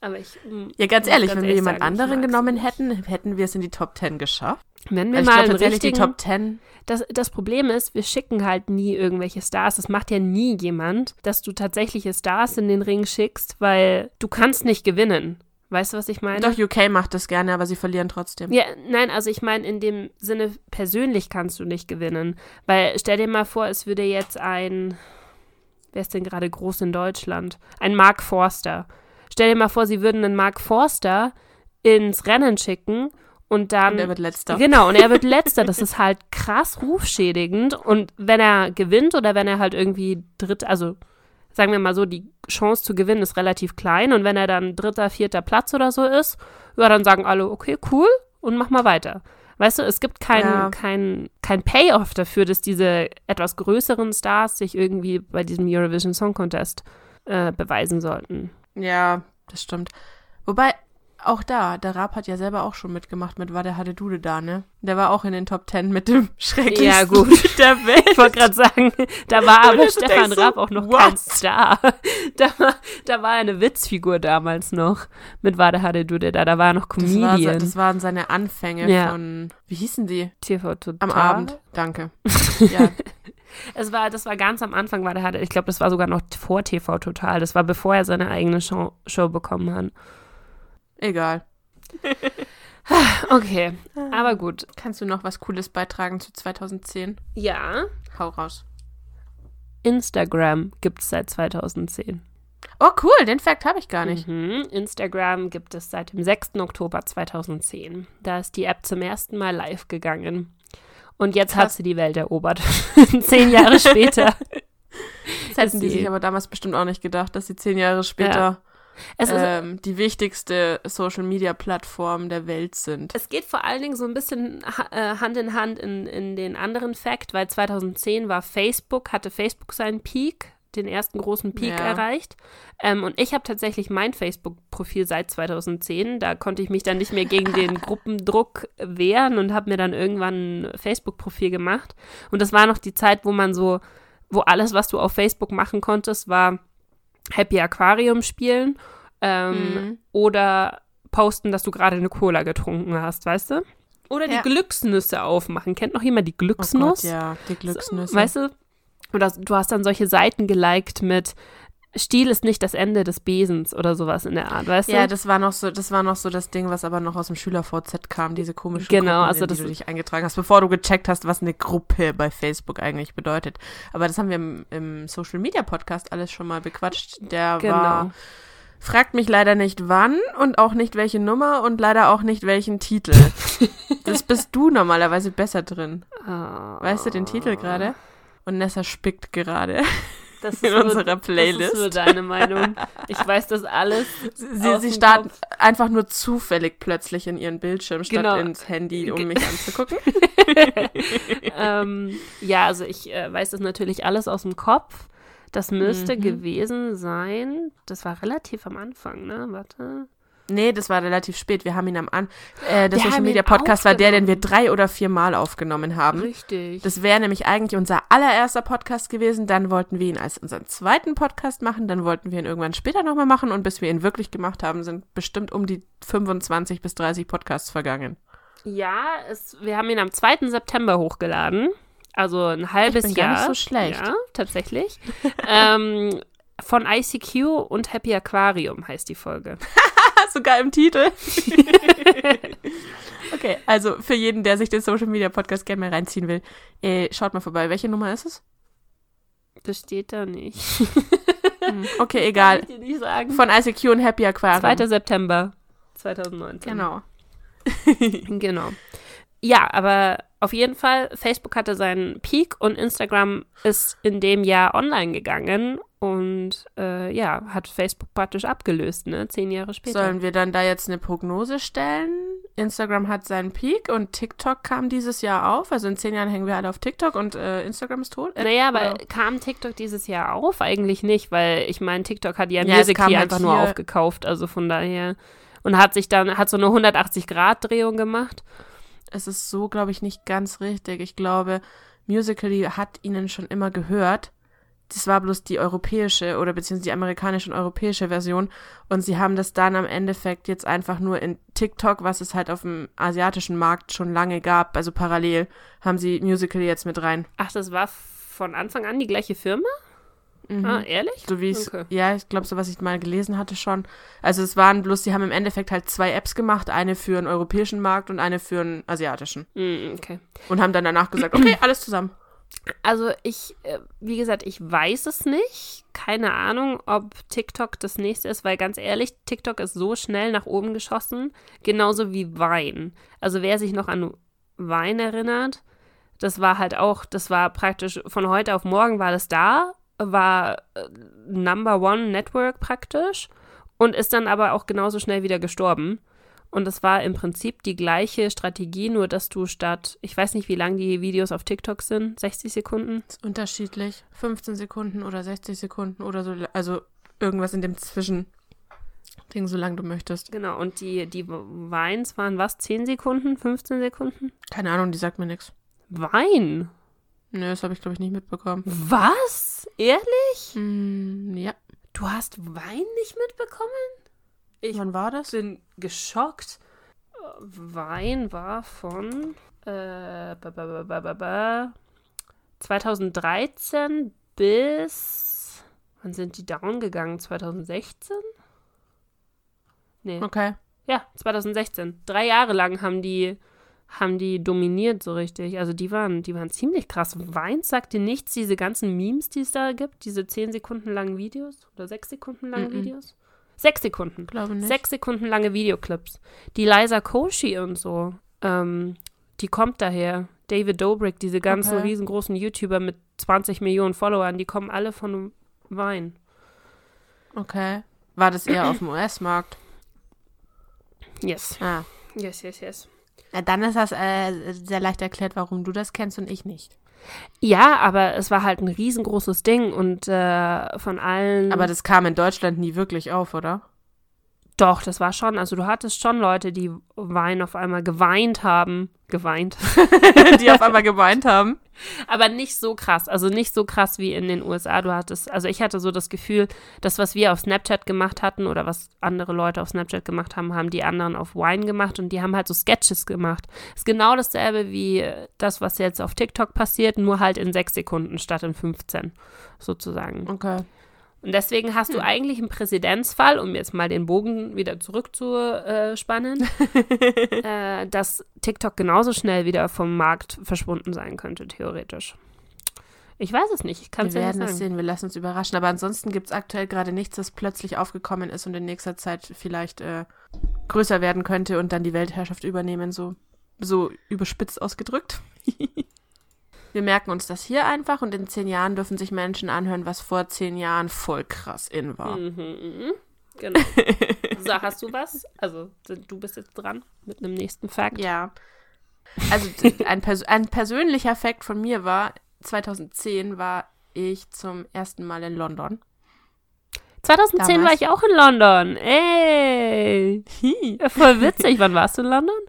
Aber ich. mm, Ja, ganz ehrlich, wenn wir jemand anderen genommen hätten, hätten wir es in die Top 10 geschafft. Wenn wir Also ich mal einen tatsächlich die Top 10. Das, das Problem ist, wir schicken halt nie irgendwelche Stars. Das macht ja nie jemand, dass du tatsächliche Stars in den Ring schickst, weil du kannst nicht gewinnen. Weißt du, was ich meine? Doch, UK macht das gerne, aber sie verlieren trotzdem. Ja, nein, also ich meine, in dem Sinne, persönlich kannst du nicht gewinnen. Weil stell dir mal vor, es würde jetzt ein, wer ist denn gerade groß in Deutschland? Ein Mark Forster. Stell dir mal vor, sie würden einen Mark Forster ins Rennen schicken und dann. Und er wird letzter. Genau, und er wird letzter. Das ist halt krass rufschädigend. Und wenn er gewinnt oder wenn er halt irgendwie dritt, also sagen wir mal so, die Chance zu gewinnen ist relativ klein. Und wenn er dann dritter, vierter Platz oder so ist, ja, dann sagen alle, okay, cool, und mach mal weiter. Weißt du, es gibt kein, Ja. kein, kein Payoff dafür, dass diese etwas größeren Stars sich irgendwie bei diesem Eurovision Song Contest äh, beweisen sollten. Ja, das stimmt. Wobei, auch da, der Raab hat ja selber auch schon mitgemacht mit War der Hadedude da, ne? Der war auch in den Top 10 mit dem schrecklichsten Ja, gut. Der Welt. Ich wollte gerade sagen, da war aber Stefan Raab auch noch kein what? Star. Da war, da war er eine Witzfigur damals noch mit Wade Hadedude da. Da war er noch Das, war, Comedian. das waren seine Anfänge Ja. von, wie hießen die? TV Total. Am Abend. Danke. Ja, Es war, das war ganz am Anfang, war der hatte, ich glaube, das war sogar noch vor TV Total. Das war bevor er seine eigene Show, Show bekommen hat. egal. Okay, aber gut. Kannst du noch was Cooles beitragen zu 2010? Ja, Hau raus. Instagram gibt es seit 2010. Oh, cool, den Fact habe ich gar nicht. Mhm. Instagram gibt es seit dem 6. Oktober 2010. Da ist die App zum ersten Mal live gegangen. Und jetzt hat Krass. sie die Welt erobert. Zehn Jahre später. Das hätten die sie- sich aber damals bestimmt auch nicht gedacht, dass sie zehn Jahre später ist, ähm, die wichtigste Social-Media-Plattform der Welt sind. es geht vor allen Dingen so ein bisschen äh, Hand in Hand in, in den anderen Fact, weil 2010 war Facebook, hatte Facebook seinen Peak, den ersten großen Peak Ja. erreicht. Ähm, und ich habe tatsächlich mein Facebook-Profil seit 2010. Da konnte ich mich dann nicht mehr gegen den Gruppendruck wehren und habe mir dann irgendwann ein Facebook-Profil gemacht. Und das war noch die Zeit, wo man so, wo alles, was du auf Facebook machen konntest, war Happy Aquarium spielen ähm, Mhm. oder posten, dass du gerade eine Cola getrunken hast, weißt du? Oder die Ja. Glücksnüsse aufmachen. Kennt noch jemand die Oh Gott, Glücksnuss? ja, die Glücksnüsse. Weißt du? Oder du hast dann solche Seiten geliked mit Stiel ist nicht das Ende des Besens oder sowas in der Art, weißt ja, du? das war noch so, das war noch so das Ding, was aber noch aus dem Schüler-VZ kam, diese komische Genau, Gruppen, also in die das- du dich eingetragen hast, bevor du gecheckt hast, was eine Gruppe bei Facebook eigentlich bedeutet. Aber das haben wir im, im Social-Media-Podcast alles schon mal bequatscht. Der Genau. war, fragt mich leider nicht wann und auch nicht welche Nummer und leider auch nicht welchen Titel. das bist du normalerweise besser drin. Ah, Weißt du den Titel gerade? Und Nessa spickt gerade das ist in nur- unserer Das ist Playlist. nur deine Meinung. Ich weiß das alles. Sie, sie starten Kopf. einfach nur zufällig plötzlich in ihren Bildschirm statt Genau. ins Handy, um mich anzugucken. ähm, ja, also ich äh, weiß das natürlich alles aus dem Kopf. Das müsste Mhm. gewesen sein. Das war relativ am Anfang, ne? Warte. Nee, das war relativ spät. Wir haben ihn am An. Äh, der Wir Social Media Podcast war der, den wir drei oder vier Mal aufgenommen haben. Richtig. Das wäre nämlich eigentlich unser allererster Podcast gewesen. Dann wollten wir ihn als unseren zweiten Podcast machen. Dann wollten wir ihn irgendwann später nochmal machen. Und bis wir ihn wirklich gemacht haben, sind bestimmt um die 25 bis 30 Podcasts vergangen. ja, es, wir haben ihn am 2. September hochgeladen. Also ein halbes bin gar Jahr. nicht so schlecht. Ja, tatsächlich. ähm, von ICQ und Happy Aquarium heißt die Folge. Sogar im Titel. okay, also für jeden, der sich den Social Media Podcast gerne mal reinziehen will, äh, schaut mal vorbei. Welche Nummer ist es? Das steht da nicht. Hm, Okay, egal. Von ICQ und Happy Aquarium. 2. September 2019. Genau. Genau. Ja, aber auf jeden Fall, Facebook hatte seinen Peak und Instagram ist in dem Jahr online gegangen und äh, ja, hat Facebook praktisch abgelöst, ne? Zehn Jahre später. Sollen wir dann da jetzt eine Prognose stellen? Instagram hat seinen Peak und TikTok kam dieses Jahr auf. Also in zehn Jahren hängen wir alle auf TikTok und äh, Instagram ist tot. Äh, naja, aber oder- kam TikTok dieses Jahr auf? Eigentlich nicht, weil ich meine, TikTok hat ja, Ja, Musical.ly halt einfach nur hier- aufgekauft, also von daher. Und hat sich dann, hat so eine 180-Grad-Drehung gemacht. es ist so, glaube ich, nicht ganz richtig. Ich glaube, Musical.ly hat ihnen schon immer gehört. Das war bloß die europäische oder beziehungsweise die amerikanische und europäische Version. Und sie haben das dann am Endeffekt jetzt einfach nur in TikTok, was es halt auf dem asiatischen Markt schon lange gab, also parallel, haben sie Musical.ly jetzt mit rein. Ach, das war von Anfang an die gleiche Firma? Mhm. Ah, ehrlich? So wie es, Okay. ja, ich glaube, so was ich mal gelesen hatte schon. Also es waren bloß, die haben im Endeffekt halt zwei Apps gemacht, eine für einen europäischen Markt und eine für einen asiatischen. Mm, okay. Und haben dann danach gesagt, okay, alles zusammen. Also ich, äh, wie gesagt, ich weiß es nicht. Keine Ahnung, ob TikTok das nächste ist, weil ganz ehrlich, TikTok ist so schnell nach oben geschossen, genauso wie Wein. Also wer sich noch an Wein erinnert, das war halt auch, das war praktisch von heute auf morgen war das da, war äh, Number One Network praktisch und ist dann aber auch genauso schnell wieder gestorben. Und es war im Prinzip die gleiche Strategie, nur dass du statt, ich weiß nicht, wie lang die Videos auf TikTok sind, 60 Sekunden. Ist unterschiedlich. 15 Sekunden oder 60 Sekunden oder so. Also irgendwas in dem Zwischen. Ding, solange du möchtest. Genau, und die, die Weins waren was? 10 Sekunden? 15 Sekunden? Keine Ahnung, die sagt mir nichts. Wein? Nö, das habe ich, glaube ich, nicht mitbekommen. Was? Ehrlich? Mm, ja. Du hast Wein nicht mitbekommen? Ich Wann war das? bin geschockt. Wein war von äh, ba, ba, ba, ba, ba, ba, 2013 bis wann sind die down gegangen? 2016? Nee, Okay. Ja, 2016. Drei Jahre lang haben die, haben die dominiert so richtig. Also die waren, die waren ziemlich krass. Wein sagt dir nichts, diese ganzen Memes, die es da gibt, diese 10 Sekunden langen Videos oder 6 Sekunden langen Mm-mm. Videos. Sechs Sekunden. Glaube nicht. Sechs Sekunden lange Videoclips. Die Liza Koshy und so, ähm, die kommt daher. David Dobrik, diese ganzen Okay. riesengroßen YouTuber mit 20 Millionen Followern, die kommen alle von Wein. Okay. War das eher auf dem US-Markt? Yes. Ah. Yes, yes, yes. Ja, dann ist das äh, sehr leicht erklärt, warum du das kennst und ich nicht. Ja, aber es war halt ein riesengroßes Ding und äh, von allen. Aber das kam in Deutschland nie wirklich auf, oder? Doch, das war schon. Also du hattest schon Leute, die Wein auf einmal geweint haben. Geweint. Die auf einmal geweint haben. Aber nicht so krass. Also nicht so krass wie in den USA. Du hattest, also ich hatte so das Gefühl, das, was wir auf Snapchat gemacht hatten oder was andere Leute auf Snapchat gemacht haben, haben die anderen auf Wine gemacht und die haben halt so Sketches gemacht. Ist genau dasselbe wie das, was jetzt auf TikTok passiert, nur halt in sechs Sekunden statt in 15, sozusagen. Okay. Und deswegen hast du eigentlich einen Präzedenzfall, um jetzt mal den Bogen wieder zurückzuspannen, äh, dass TikTok genauso schnell wieder vom Markt verschwunden sein könnte, theoretisch. Ich weiß es nicht, ich kann es Wir ja nicht werden es sagen. sehen, wir lassen uns überraschen. Aber ansonsten gibt es aktuell gerade nichts, das plötzlich aufgekommen ist und in nächster Zeit vielleicht äh, größer werden könnte und dann die Weltherrschaft übernehmen, so, so überspitzt ausgedrückt. wir merken uns das hier einfach und in zehn Jahren dürfen sich Menschen anhören, was vor zehn Jahren voll krass in war. Mhm, mhm. Genau. so, hast du was? Also, du bist jetzt dran mit einem nächsten Fakt. Ja. Also ein, Pers ein persönlicher Fakt von mir war, 2010 war ich zum ersten Mal in London. 2010 war Damals. ich auch in London. Ey. Voll witzig. Wann warst du in London?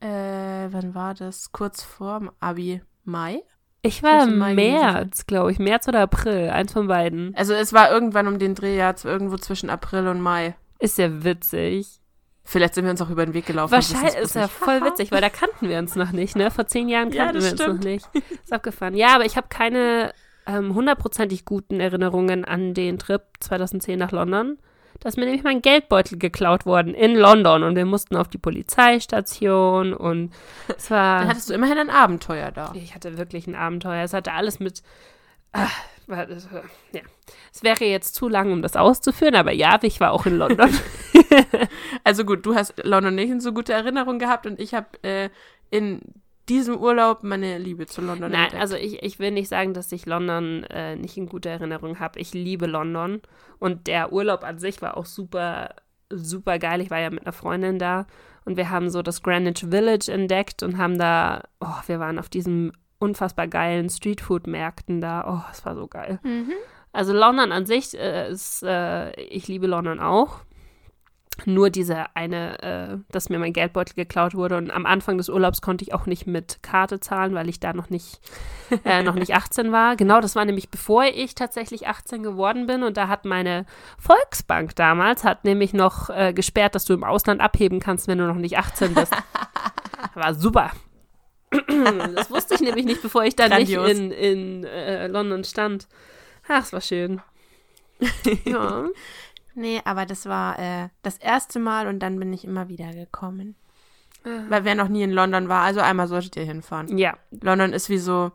Äh, wann war das? Kurz vorm Abi. Mai? Ich war im März, glaube ich. März oder April. Eins von beiden. Also es war irgendwann um den Dreh, ja, z- irgendwo zwischen April und Mai. Ist ja witzig. Vielleicht sind wir uns auch über den Weg gelaufen. Wahrscheinlich ist ja voll witzig, weil da kannten wir uns noch nicht, ne? Vor zehn Jahren Ja, kannten das wir uns noch stimmt. nicht. Ist abgefahren. Ja, aber ich habe keine ähm, hundertprozentig guten Erinnerungen an den Trip 2010 nach London. Da ist mir nämlich mein Geldbeutel geklaut worden in London und wir mussten auf die Polizeistation und es war. Dann hattest du immerhin ein Abenteuer da. Ich hatte wirklich ein Abenteuer. Es hatte alles mit. War- ja. Es wäre jetzt zu lang, um das auszuführen, aber ja, ich war auch in London. Also gut, du hast London nicht in so gute Erinnerung gehabt und ich habe äh, in diesem Urlaub meine Liebe zu London Nein, entdeckt. also ich, ich will nicht sagen, dass ich London äh, nicht in guter Erinnerung habe. Ich liebe London und der Urlaub an sich war auch super, super geil. Ich war ja mit einer Freundin da und wir haben so das Greenwich Village entdeckt und haben da, oh, wir waren auf diesen unfassbar geilen Streetfood-Märkten da. Oh, es war so geil. Mhm. Also London an sich äh, ist, äh, ich liebe London auch. Nur diese eine, äh, dass mir mein Geldbeutel geklaut wurde und am Anfang des Urlaubs konnte ich auch nicht mit Karte zahlen, weil ich da noch nicht, äh, noch nicht 18 war. Genau, das war nämlich bevor ich tatsächlich 18 geworden bin und da hat meine Volksbank damals, hat nämlich noch äh, gesperrt, dass du im Ausland abheben kannst, wenn du noch nicht 18 bist. War super. Das wusste ich nämlich nicht, bevor ich da Grandios. nicht in, in äh, London stand. Ach, es war schön. Ja. Nee, aber das war äh, das erste Mal und dann bin ich immer wieder gekommen. Ah. Weil wer noch nie in London war, also einmal solltet ihr hinfahren. ja, London ist wie so,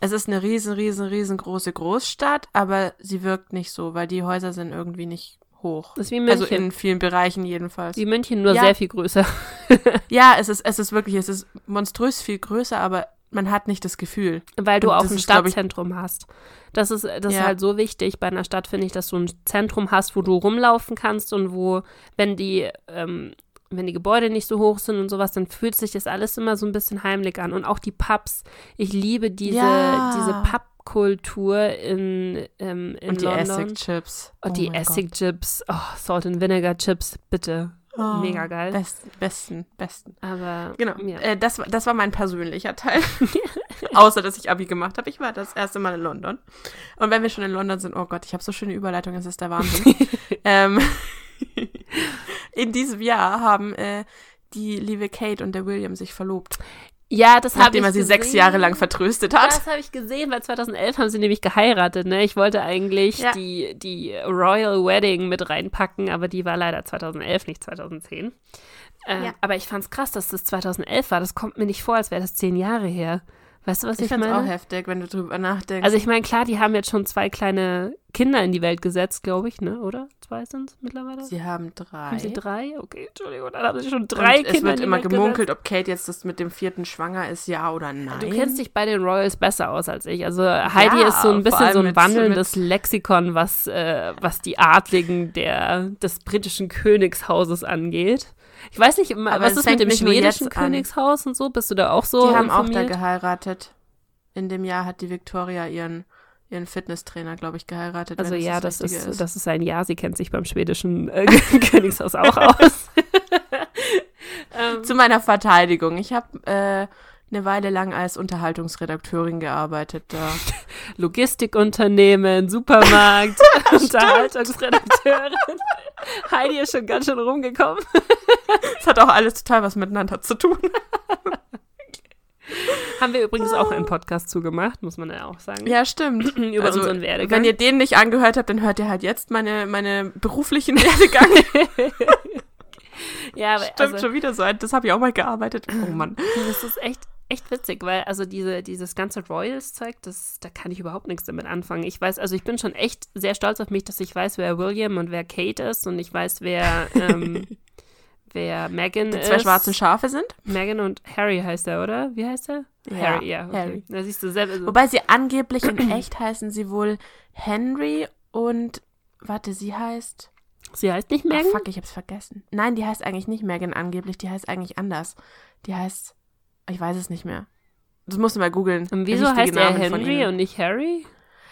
es ist eine riesen, riesen, riesengroße Großstadt, aber sie wirkt nicht so, weil die Häuser sind irgendwie nicht hoch. das ist wie München. Also in vielen Bereichen jedenfalls. wie München, nur Ja. sehr viel größer. Ja, es ist, es ist wirklich, es ist monströs viel größer, aber man hat nicht das Gefühl. Weil du Und auch ein ist, Stadtzentrum hast. Das ist, das ist Ja. halt so wichtig bei einer Stadt, finde ich, dass du ein Zentrum hast, wo du rumlaufen kannst und wo, wenn die, ähm, wenn die Gebäude nicht so hoch sind und sowas, dann fühlt sich das alles immer so ein bisschen heimlich an. Und auch die Pubs. Ich liebe diese, Ja. diese Pubkultur in, ähm, in Und die London. Essig-Chips. Und Oh die mein Gott. Essig-Chips, oh, Salt and Vinegar Chips, bitte. Oh, Mega geil. Besten, besten, besten. Aber Genau. ja. Äh, das, war- das war mein persönlicher Teil. Außer, dass ich Abi gemacht habe. Ich war das erste Mal in London. Und wenn wir schon in London sind, oh Gott, ich habe so schöne Überleitungen, es ist der Wahnsinn. ähm, in diesem Jahr haben äh, die liebe Kate und der William sich verlobt. Ja, das habe ich Nachdem er sie gesehen. sechs Jahre lang vertröstet hat. Das habe ich gesehen, weil 2011 haben sie nämlich geheiratet. Ne? Ich wollte eigentlich Ja. die, die Royal Wedding mit reinpacken, aber die war leider 2011, nicht 2010. Äh, Ja. Aber ich fand's krass, dass das 2011 war. Das kommt mir nicht vor, als wäre das zehn Jahre her. Weißt du, was ich, Ich meine? auch heftig, wenn du drüber nachdenkst. Also ich meine, klar, die haben jetzt schon zwei kleine Kinder in die Welt gesetzt, glaube ich, ne? Oder? Zwei sind mittlerweile? sie haben drei. haben sie drei? Okay, Entschuldigung, dann haben sie schon drei und Kinder. es wird immer Welt gemunkelt, ob Kate jetzt das mit dem vierten schwanger ist, ja oder nein. Du kennst dich bei den Royals besser aus als ich. Also Heidi ist so ein bisschen so ein wandelndes Lexikon, was, äh, was die Adligen der, des britischen Königshauses angeht. Ich weiß nicht, Aber was es ist mit dem schwedischen jetzt an. Königshaus und so? Bist du da auch so Die haben auch da informiert? geheiratet. In dem Jahr hat die Victoria ihren, ihren Fitnesstrainer, glaube ich, geheiratet. also ja, das, das Richtige ist, das ist ein Ja. Sie kennt sich beim schwedischen äh, Königshaus auch aus. ähm, Zu meiner Verteidigung. Ich habe äh, eine Weile lang als Unterhaltungsredakteurin gearbeitet. Da. Logistikunternehmen, Supermarkt, Unterhaltungsredakteurin. Heidi ist schon ganz schön rumgekommen. Das hat auch alles total was miteinander zu tun. Haben wir übrigens auch einen Podcast zugemacht, muss man ja auch sagen. Ja, stimmt. Über Also, unseren Werdegang. Wenn ihr den nicht angehört habt, dann hört ihr halt jetzt meine, meine beruflichen Werdegang. ja, aber Stimmt also, schon wieder so. Das habe ich auch mal gearbeitet. Oh Mann. das ist echt, echt witzig, weil also diese, dieses ganze Royals-Zeug, das, da kann ich überhaupt nichts damit anfangen. Ich weiß, also ich bin schon echt sehr stolz auf mich, dass ich weiß, wer William und wer Kate ist und ich weiß, wer, ähm, wer Meghan Die ist. zwei schwarzen Schafe sind. Meghan und Harry heißt er, oder? Wie heißt er? Ja, Harry, ja. Okay. Harry. Da siehst du selber. So. Wobei sie angeblich in echt heißen sie wohl Henry und warte, sie heißt. Sie heißt nicht Ah, Meghan? fuck, ich hab's vergessen. Nein, die heißt eigentlich nicht Megan angeblich, die heißt eigentlich anders. Die heißt. Ich weiß es nicht mehr. Das musst du mal googeln. und wieso heißt er Henry und nicht Harry?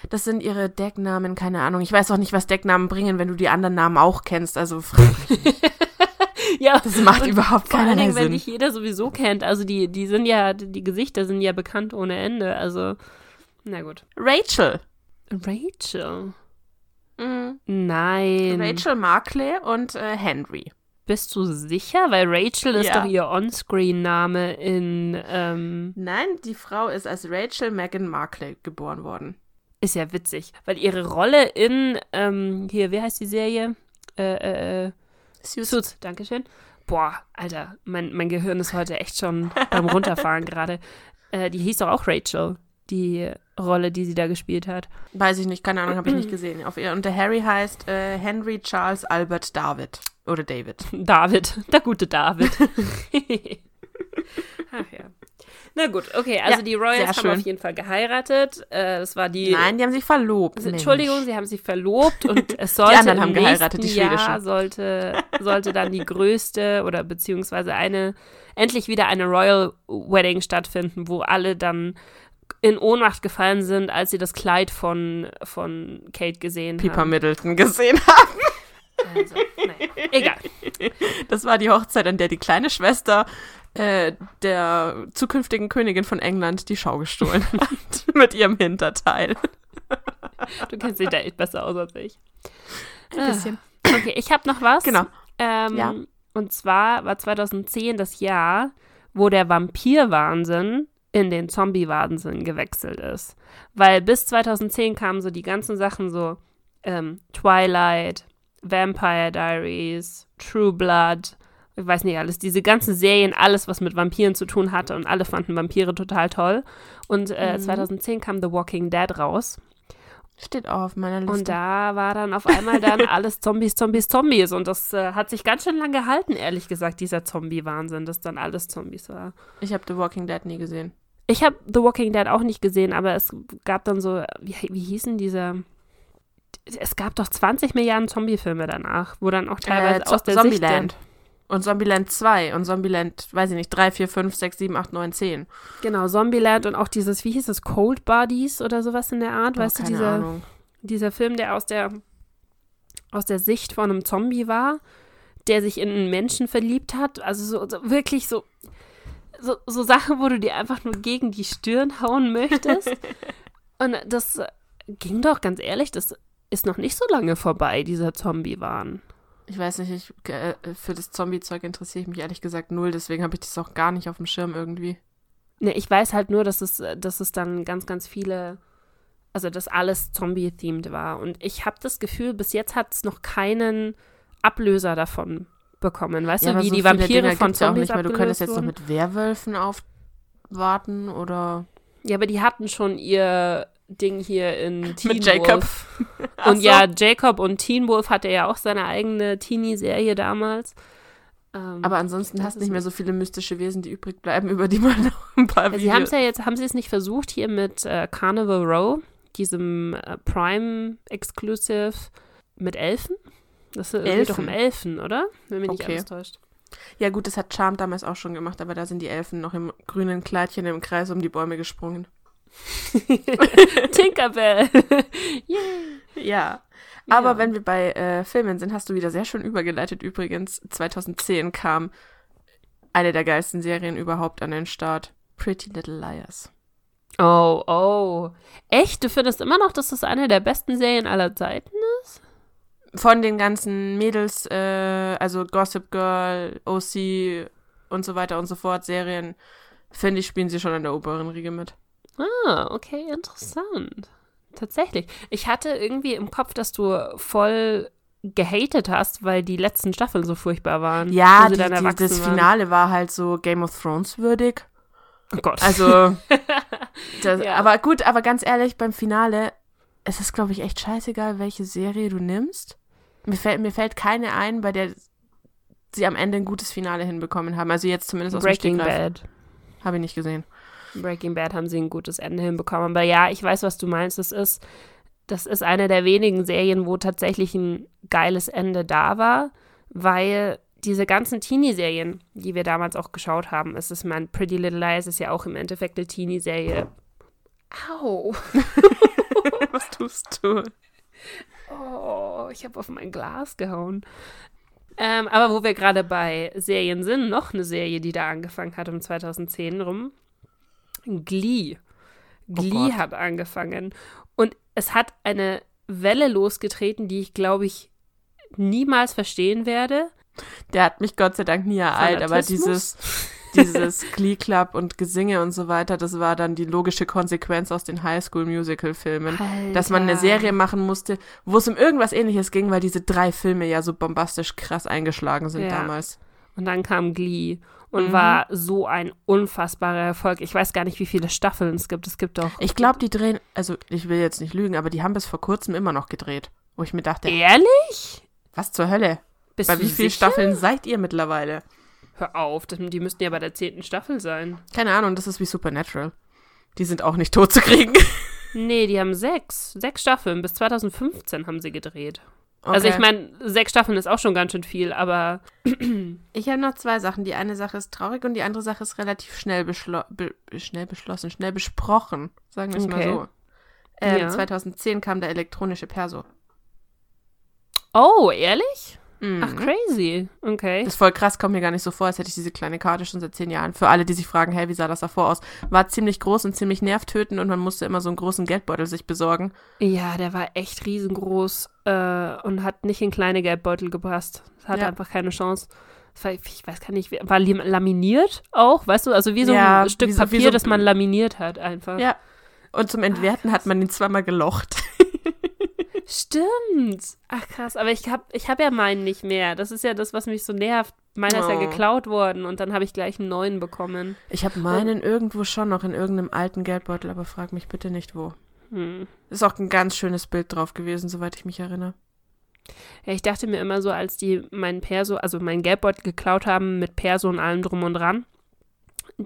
Das sind ihre Decknamen, keine Ahnung. Ich weiß auch nicht, was Decknamen bringen, wenn du die anderen Namen auch kennst. Also frag mich nicht. Ja, das macht überhaupt vor allen Dingen, wenn Sinn. dich jeder sowieso kennt. Also die, die sind ja, die Gesichter sind ja bekannt ohne Ende. Also, na gut. Rachel. Rachel. Mhm. Nein. Rachel Markley und äh, Henry. Bist du sicher? Weil Rachel ist Ja. doch ihr Onscreen-Name in, ähm, Nein, die Frau ist als Rachel Megan Markley geboren worden. ist ja witzig. Weil ihre Rolle in, ähm, hier, wie heißt die Serie? Äh, äh, äh, Suits, Dankeschön. Boah, Alter, mein, mein Gehirn ist heute echt schon beim Runterfahren gerade. Äh, die hieß doch auch Rachel, die Rolle, die sie da gespielt hat. Weiß ich nicht, keine Ahnung, habe ich nicht gesehen. Auf ihr, und der Harry heißt äh, Henry Charles Albert David. Oder David. David, der gute David. Ach ja. Na gut, okay, also Ja, die Royals haben schön. auf jeden Fall geheiratet. Äh, das war die. Nein, die haben sich verlobt. Also. Entschuldigung, sie haben sich verlobt und es sollte anderen im haben geheiratet, die schwedischen. Jahr sollte, sollte dann die größte oder beziehungsweise eine, endlich wieder eine Royal Wedding stattfinden, wo alle dann in Ohnmacht gefallen sind, als sie das Kleid von, von Kate gesehen Pippa haben. Middleton gesehen haben. Also, naja, egal. Das war die Hochzeit, an der die kleine Schwester äh, der zukünftigen Königin von England die Schau gestohlen hat. Mit ihrem Hinterteil. Du kennst dich da echt besser aus als ich. Ein bisschen. Okay, ich habe noch was. Genau. Ähm, Ja. Und zwar war 2010 das Jahr, wo der Vampir-Wahnsinn in den Zombie-Wahnsinn gewechselt ist. Weil bis 2010 kamen so die ganzen Sachen so ähm, Twilight, Vampire Diaries, True Blood, ich weiß nicht alles, diese ganzen Serien, alles, was mit Vampiren zu tun hatte und alle fanden Vampire total toll. Und äh, Mhm. 2010 kam The Walking Dead raus. Steht auch auf meiner Liste. Und da war dann auf einmal dann alles Zombies, Zombies, Zombies. Und das äh, hat sich ganz schön lang gehalten, ehrlich gesagt, dieser Zombie-Wahnsinn, dass dann alles Zombies war. ich habe The Walking Dead nie gesehen. Ich habe The Walking Dead auch nicht gesehen, aber es gab dann so, wie, wie hießen diese? Es gab doch 20 Milliarden Zombie-Filme danach, wo dann auch teilweise äh, aus der Zombieland. Sicht Und Zombieland 2 und Zombieland, weiß ich nicht, 3, 4, 5, 6, 7, 8, 9, 10. der, genau, Zombieland und auch dieses, wie hieß es, Cold Bodies oder sowas in der Art, Oh, weißt du, dieser, Ahnung. dieser Film, der aus der, aus der Sicht von einem Zombie war, der sich in einen Menschen verliebt hat. Also so, so wirklich so, so, so Sachen, wo du dir einfach nur gegen die Stirn hauen möchtest. Und das ging doch, ganz ehrlich, das ist noch nicht so lange vorbei, dieser Zombie-Wahn. Ich weiß nicht, ich, äh, für das Zombie-Zeug interessiere ich mich ehrlich gesagt null, deswegen habe ich das auch gar nicht auf dem Schirm irgendwie. Ne, ich weiß halt nur, dass es, dass es dann ganz, ganz viele, also dass alles Zombie-themed war. Und ich habe das Gefühl, bis jetzt hat es noch keinen Ablöser davon bekommen. Weißt Ja, du, wie so die Vampire Dinger von gibt's ja auch Zombies nicht mehr. Du könntest jetzt noch mit Werwölfen aufwarten oder Ja, aber die hatten schon ihr Ding hier in Teen Mit Jacob. Wolf. Und so. ja, Jacob und Teen Wolf hatte ja auch seine eigene Teenie-Serie damals. Ähm, Aber ansonsten hast ist nicht mehr so viele mystische Wesen, die übrig bleiben, über die man noch ein paar Ja, Sie haben es Videos... ja jetzt, haben Sie es nicht versucht hier mit äh, Carnival Row, diesem äh, Prime Exclusive mit Elfen? Das geht Elfen? doch um Elfen, oder? Wenn mich nicht Okay. alles täuscht. Ja gut, das hat Charm damals auch schon gemacht, aber da sind die Elfen noch im grünen Kleidchen im Kreis um die Bäume gesprungen. Tinkerbell. Ja. Aber Ja. wenn wir bei äh, Filmen sind, hast du wieder sehr schön übergeleitet übrigens. 2010 kam eine der geilsten Serien überhaupt an den Start. Pretty Little Liars. Oh, oh. Echt? Du findest immer noch, dass das eine der besten Serien aller Zeiten ist? Von den ganzen Mädels, äh, also Gossip Girl, OC und so weiter und so fort Serien, finde ich, spielen sie schon in der oberen Riege mit. Ah, okay, interessant. Tatsächlich. Ich hatte irgendwie im Kopf, dass du voll gehatet hast, weil die letzten Staffeln so furchtbar waren. Ja, die, die, das waren. Finale war halt so Game of Thrones würdig. Oh Gott. Also, das, Ja. aber gut, aber ganz ehrlich, beim Finale, es ist, glaube ich, echt scheißegal, welche Serie du nimmst. Mir fällt, mir fällt keine ein, bei der sie am Ende ein gutes Finale hinbekommen haben. Also jetzt zumindest aus Breaking dem. Bad. Habe ich nicht gesehen. Breaking Bad haben sie ein gutes Ende hinbekommen. Aber ja, ich weiß, was du meinst. Das ist, das ist eine der wenigen Serien, wo tatsächlich ein geiles Ende da war, weil diese ganzen Teenie-Serien, die wir damals auch geschaut haben, es ist mein Pretty Little Lies, ist ja auch im Endeffekt eine Teenie-Serie. Au. Was tust du? Oh, ich habe auf mein Glas gehauen. Ähm, aber wo wir gerade bei Serien sind, noch eine Serie, die da angefangen hat um 2010 rum. Glee. Glee Gott. hat angefangen. Und es hat eine Welle losgetreten, die ich, glaube ich, niemals verstehen werde. Der hat mich Gott sei Dank nie ereilt, aber dieses, dieses Glee Club und Gesinge und so weiter, das war dann die logische Konsequenz aus den Highschool-Musical-Filmen. Dass man eine. Serie machen musste, wo es um irgendwas ähnliches ging, weil diese drei Filme ja so bombastisch krass eingeschlagen sind Ja. damals. Und dann kam Glee und Mhm. war so ein unfassbarer Erfolg. Ich weiß gar nicht, wie viele Staffeln es gibt. Es gibt doch. Ich glaube, die drehen, also ich will jetzt nicht lügen, aber die haben bis vor kurzem immer noch gedreht. Wo ich mir dachte, Ehrlich? was zur Hölle? Bist Bei wie vielen? Staffeln seid ihr mittlerweile? Hör auf, die müssten ja bei der zehnten Staffel sein. Keine Ahnung, das ist wie Supernatural. Die sind auch nicht tot zu kriegen. Nee, die haben sechs. Sechs Staffeln. Bis 2015 haben sie gedreht. Also ich Okay. meine, sechs Staffeln ist auch schon ganz schön viel, aber Ich habe noch zwei Sachen. Die eine Sache ist traurig und die andere Sache ist relativ schnell, beschlo be schnell beschlossen, schnell besprochen. Sagen wir es Okay. mal so. Ähm, Ja. 2010 kam der elektronische Perso. Oh, ehrlich? Mhm. Ach, crazy. Okay. Das ist voll krass, kommt mir gar nicht so vor, als hätte ich diese kleine Karte schon seit zehn Jahren. Für alle, die sich fragen, hey, wie sah das davor aus? War ziemlich groß und ziemlich nervtötend und man musste immer so einen großen Geldbeutel sich besorgen. Ja, der war echt riesengroß äh, und hat nicht in kleine Geldbeutel gepasst. Hatte Ja. einfach keine Chance. War, ich weiß gar nicht, war laminiert auch, weißt du? Also wie so Ja, ein Stück so- Papier, so- das man laminiert hat einfach. Ja. Und zum Entwerten hat man ihn zweimal gelocht. Stimmt. Ach krass, aber ich habe ich hab ja meinen nicht mehr. Das ist ja das, was mich so nervt. Meiner ist ja Oh. geklaut worden und dann habe ich gleich einen neuen bekommen. Ich habe meinen irgendwo schon noch in irgendeinem alten Geldbeutel, aber frag mich bitte nicht wo. Hm. Ist auch ein ganz schönes Bild drauf gewesen, soweit ich mich erinnere. Ja, ich dachte mir immer so, als die meinen Perso, also meinen Geldbeutel geklaut haben mit Perso und allem drum und dran,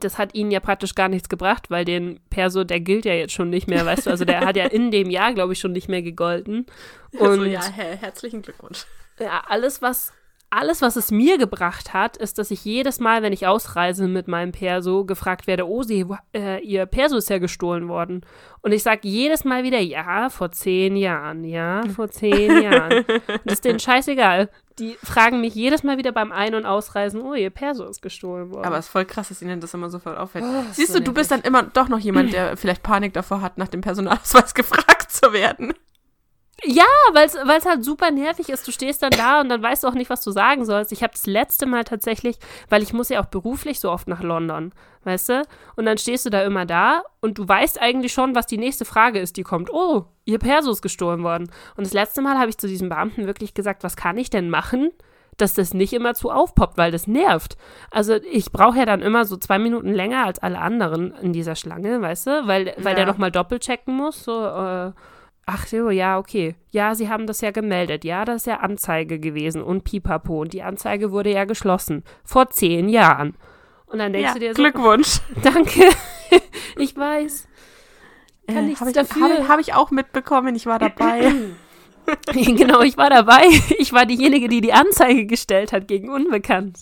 das hat ihnen ja praktisch gar nichts gebracht, weil den Perso, der gilt ja jetzt schon nicht mehr, weißt du, also der hat ja in dem Jahr, glaube ich, schon nicht mehr gegolten. Und Also, ja, her herzlichen Glückwunsch. Ja, alles, was, alles, was es mir gebracht hat, ist, dass ich jedes Mal, wenn ich ausreise mit meinem Perso, gefragt werde, oh, Sie, äh, Ihr Perso ist ja gestohlen worden. Und ich sage jedes Mal wieder, ja, vor zehn Jahren, ja, vor zehn Jahren. Und das ist denen scheißegal. Die fragen mich jedes Mal wieder beim Ein- und Ausreisen, oh, Ihr Perso ist gestohlen worden. Aber es ist voll krass, dass ihnen das immer sofort auffällt. Oh, Siehst so du, du bist dann immer doch noch jemand, der vielleicht Panik davor hat, nach dem Personalausweis gefragt zu werden. Ja, weil es halt super nervig ist. Du stehst dann da und dann weißt du auch nicht, was du sagen sollst. Ich habe das letzte Mal tatsächlich, weil ich muss ja auch beruflich so oft nach London, weißt du? Und dann stehst du da immer da und du weißt eigentlich schon, was die nächste Frage ist, die kommt. Oh, ihr Perso ist gestohlen worden. Und das letzte Mal habe ich zu diesem Beamten wirklich gesagt, was kann ich denn machen, dass das nicht immer zu aufpoppt, weil das nervt. Also ich brauche ja dann immer so zwei Minuten länger als alle anderen in dieser Schlange, weißt du? Weil, weil Ja. der nochmal doppelt checken muss, so, äh, Ach so, ja, okay. Ja, Sie haben das ja gemeldet. Ja, das ist ja Anzeige gewesen und pipapo. Und die Anzeige wurde ja geschlossen. Vor zehn Jahren. Und dann denkst Ja, du dir so, Glückwunsch. danke. ich weiß. Kann nichts habe ich, dafür. Hab, ich- hab ich auch mitbekommen, ich war dabei. genau, ich war dabei. Ich war diejenige, die die Anzeige gestellt hat gegen Unbekannt.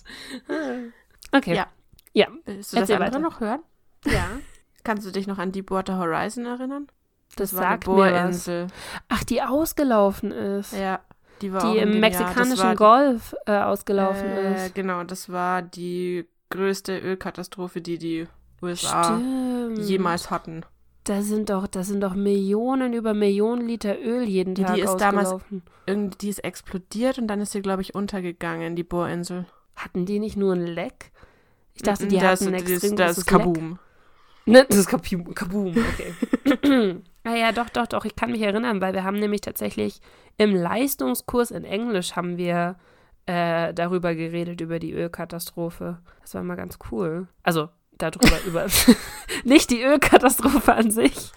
Okay. Ja. Ja. Willst du das Erzähl andere weiter. noch hören? ja. Kannst du dich noch an Deepwater Horizon erinnern? Das, war eine sagt mir was. Bohrinsel. Ach, die ausgelaufen ist. Ja, die war die im. Das mexikanischen war, Golf äh, ausgelaufen äh, ist. Genau, das war die größte Ölkatastrophe, die die USA Stimmt. jemals hatten. Da sind doch, da sind doch Millionen über Millionen Liter Öl jeden Die Tag ist damals- ausgelaufen. Irgendwie, die ist explodiert und dann ist sie, glaube ich, untergegangen, die Bohrinsel. Hatten die nicht nur ein Leck? Ich dachte, die das, hatten ein das, extrem das großes ist Kaboom. Ne, das ist Kaboom, Kaboom okay. ah ja, doch, doch, doch, ich kann mich erinnern, weil wir haben nämlich tatsächlich im Leistungskurs in Englisch haben wir äh, darüber geredet, über die Ölkatastrophe. Das war mal ganz cool. Also darüber, über, nicht die Ölkatastrophe an sich,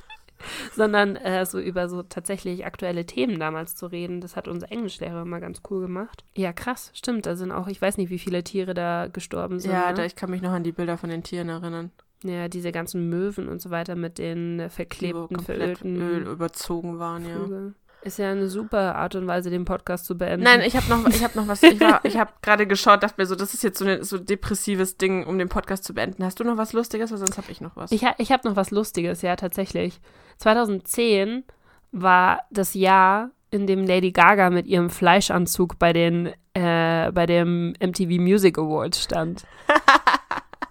sondern äh, so über so tatsächlich aktuelle Themen damals zu reden. Das hat unser Englischlehrer immer ganz cool gemacht. Ja, krass, stimmt. Da sind auch, ich weiß nicht, wie viele Tiere da gestorben sind. Ja, ne? da, ich kann mich noch an die Bilder von den Tieren erinnern. Ja, diese ganzen Möwen und so weiter mit den äh, verklebten, verölten Öl überzogen waren, ja. Vögeln. Ist ja eine super Art und Weise, den Podcast zu beenden. Nein, ich habe noch, ich habe noch was. Ich, war- ich habe gerade geschaut, dachte mir so, das ist jetzt so ein so depressives Ding, um den Podcast zu beenden. Hast du noch was Lustiges? Weil sonst habe ich noch was. Ich, ha ich habe noch was Lustiges, ja, tatsächlich. 2010 war das Jahr, in dem Lady Gaga mit ihrem Fleischanzug bei den äh, bei dem MTV Music Awards stand.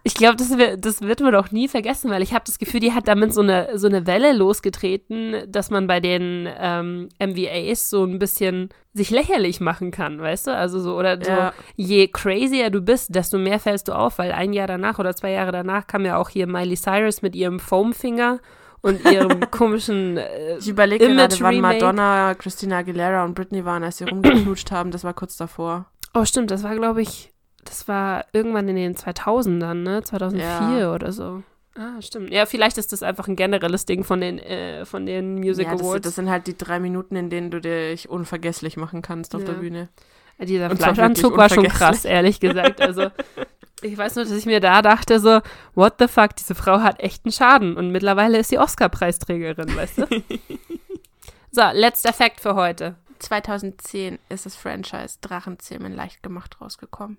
Ich glaube, das, wird- das wird man doch nie vergessen, weil ich habe das Gefühl, die hat damit so eine, so eine Welle losgetreten, dass man bei den ähm, MVAs so ein bisschen sich lächerlich machen kann, weißt du? Also so, oder so, Ja. je crazier du bist, desto mehr fällst du auf, weil ein Jahr danach oder zwei Jahre danach kam ja auch hier Miley Cyrus mit ihrem Foamfinger und ihrem komischen äh, Ich überlege gerade, wann. Madonna, Christina Aguilera und Britney waren, als sie rumgeknutscht haben. Das war kurz davor. Oh, stimmt, das war, glaube ich, das war irgendwann in den 2000ern, ne? 2004 Ja. oder so. Ah, stimmt. Ja, vielleicht ist das einfach ein generelles Ding von den, äh, von den Music ja, das, Awards. das sind halt die drei Minuten, in denen du dich unvergesslich machen kannst auf Ja. der Bühne. Dieser Und Fleischanzug war schon krass, ehrlich gesagt. Also, ich weiß nur, dass ich mir da dachte, so, what the fuck, diese Frau hat echt einen Schaden. Und mittlerweile ist sie Oscar-Preisträgerin, weißt du? so, letzter Fakt für heute. 2010 ist das Franchise Drachenzähmen leicht gemacht rausgekommen.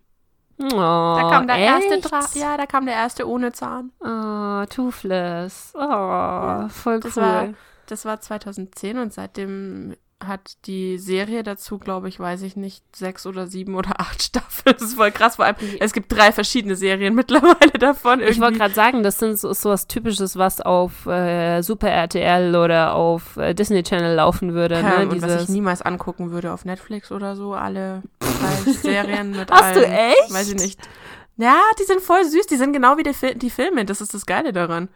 Oh, Da kam der erste echt? Drache. Ja, da kam der erste ohne Zahn. Oh, Toothless. Oh, voll das cool. war- Das war 2010 und seitdem hat die Serie dazu, glaube ich, weiß ich nicht, sechs oder sieben oder acht Staffeln. Das ist voll krass. Vor allem, es gibt drei verschiedene Serien mittlerweile davon. ich wollte irgendwie. gerade sagen, das sind so, so was Typisches, was auf äh, Super RTL oder auf äh, Disney Channel laufen würde. Ja, Ne? und was ich niemals angucken würde auf Netflix oder so, alle drei Serien mit Hast du allen. echt? Weiß ich nicht. Ja, die sind voll süß. Die sind genau wie die, Fil die Filme. Das ist das Geile daran.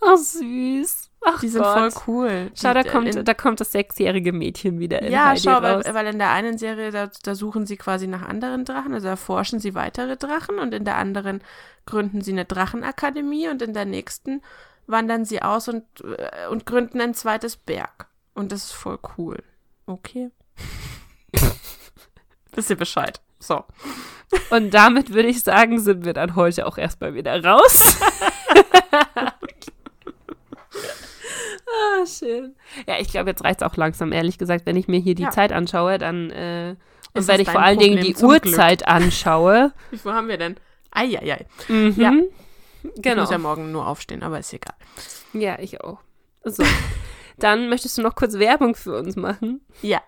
oh, süß. Ach Die sind Gott. voll cool. Schau, da Die- kommt, in, da kommt das sechsjährige Mädchen wieder in Ja, Heidi schau, weil, raus. weil in der einen Serie, da, da suchen sie quasi nach anderen Drachen, also erforschen sie weitere Drachen und in der anderen gründen sie eine Drachenakademie und in der nächsten wandern sie aus und, äh, und gründen ein zweites Berg. Und das ist voll cool. Okay. Wisst ihr Bescheid. So. Und damit würde ich sagen, sind wir dann heute auch erstmal wieder raus. ah, schön. Ja, ich glaube, jetzt reicht es auch langsam, ehrlich gesagt. Wenn ich mir hier die Ja. Zeit anschaue, dann äh, und wenn ich vor allen Dingen Problem die zum Glück. Uhrzeit anschaue. Wie viel haben wir denn? Eieiei. Mhm. Ja. Ich Genau. muss ja morgen nur aufstehen, aber ist egal. Ja, ich auch. So. Dann möchtest du noch kurz Werbung für uns machen? Ja.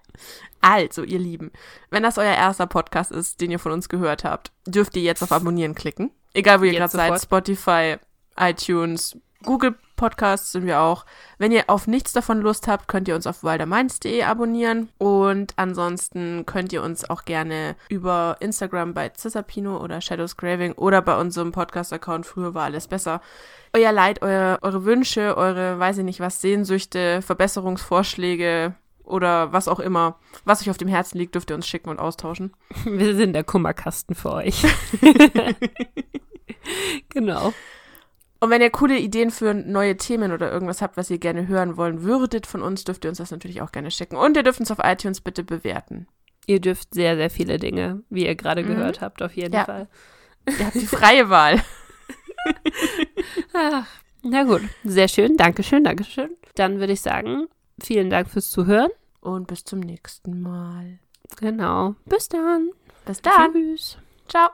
Also, ihr Lieben, wenn das euer erster Podcast ist, den ihr von uns gehört habt, dürft ihr jetzt auf Abonnieren klicken. Egal, wo ihr gerade seid. Spotify, iTunes, Google Podcasts sind wir auch. Wenn ihr auf nichts davon Lust habt, könnt ihr uns auf waldermainz.de abonnieren. Und ansonsten könnt ihr uns auch gerne über Instagram bei Cisapino oder Shadows Graving oder bei unserem Podcast-Account Früher war alles besser. Euer Leid, euer, eure Wünsche, eure, weiß ich nicht was, Sehnsüchte, Verbesserungsvorschläge, oder was auch immer, was euch auf dem Herzen liegt, dürft ihr uns schicken und austauschen. Wir sind der Kummerkasten für euch. genau. Und wenn ihr coole Ideen für neue Themen oder irgendwas habt, was ihr gerne hören wollen würdet von uns, dürft ihr uns das natürlich auch gerne schicken. Und ihr dürft uns auf iTunes bitte bewerten. Ihr dürft sehr, sehr viele Dinge, wie ihr gerade mhm. gehört habt, auf jeden ja. Fall. Ihr habt die freie Wahl. Ach, na gut, sehr schön. Dankeschön, Dankeschön. Dann würde ich sagen, vielen Dank fürs Zuhören. Und bis zum nächsten Mal. Genau. Bis dann. Bis dann. Tschüss. Ciao.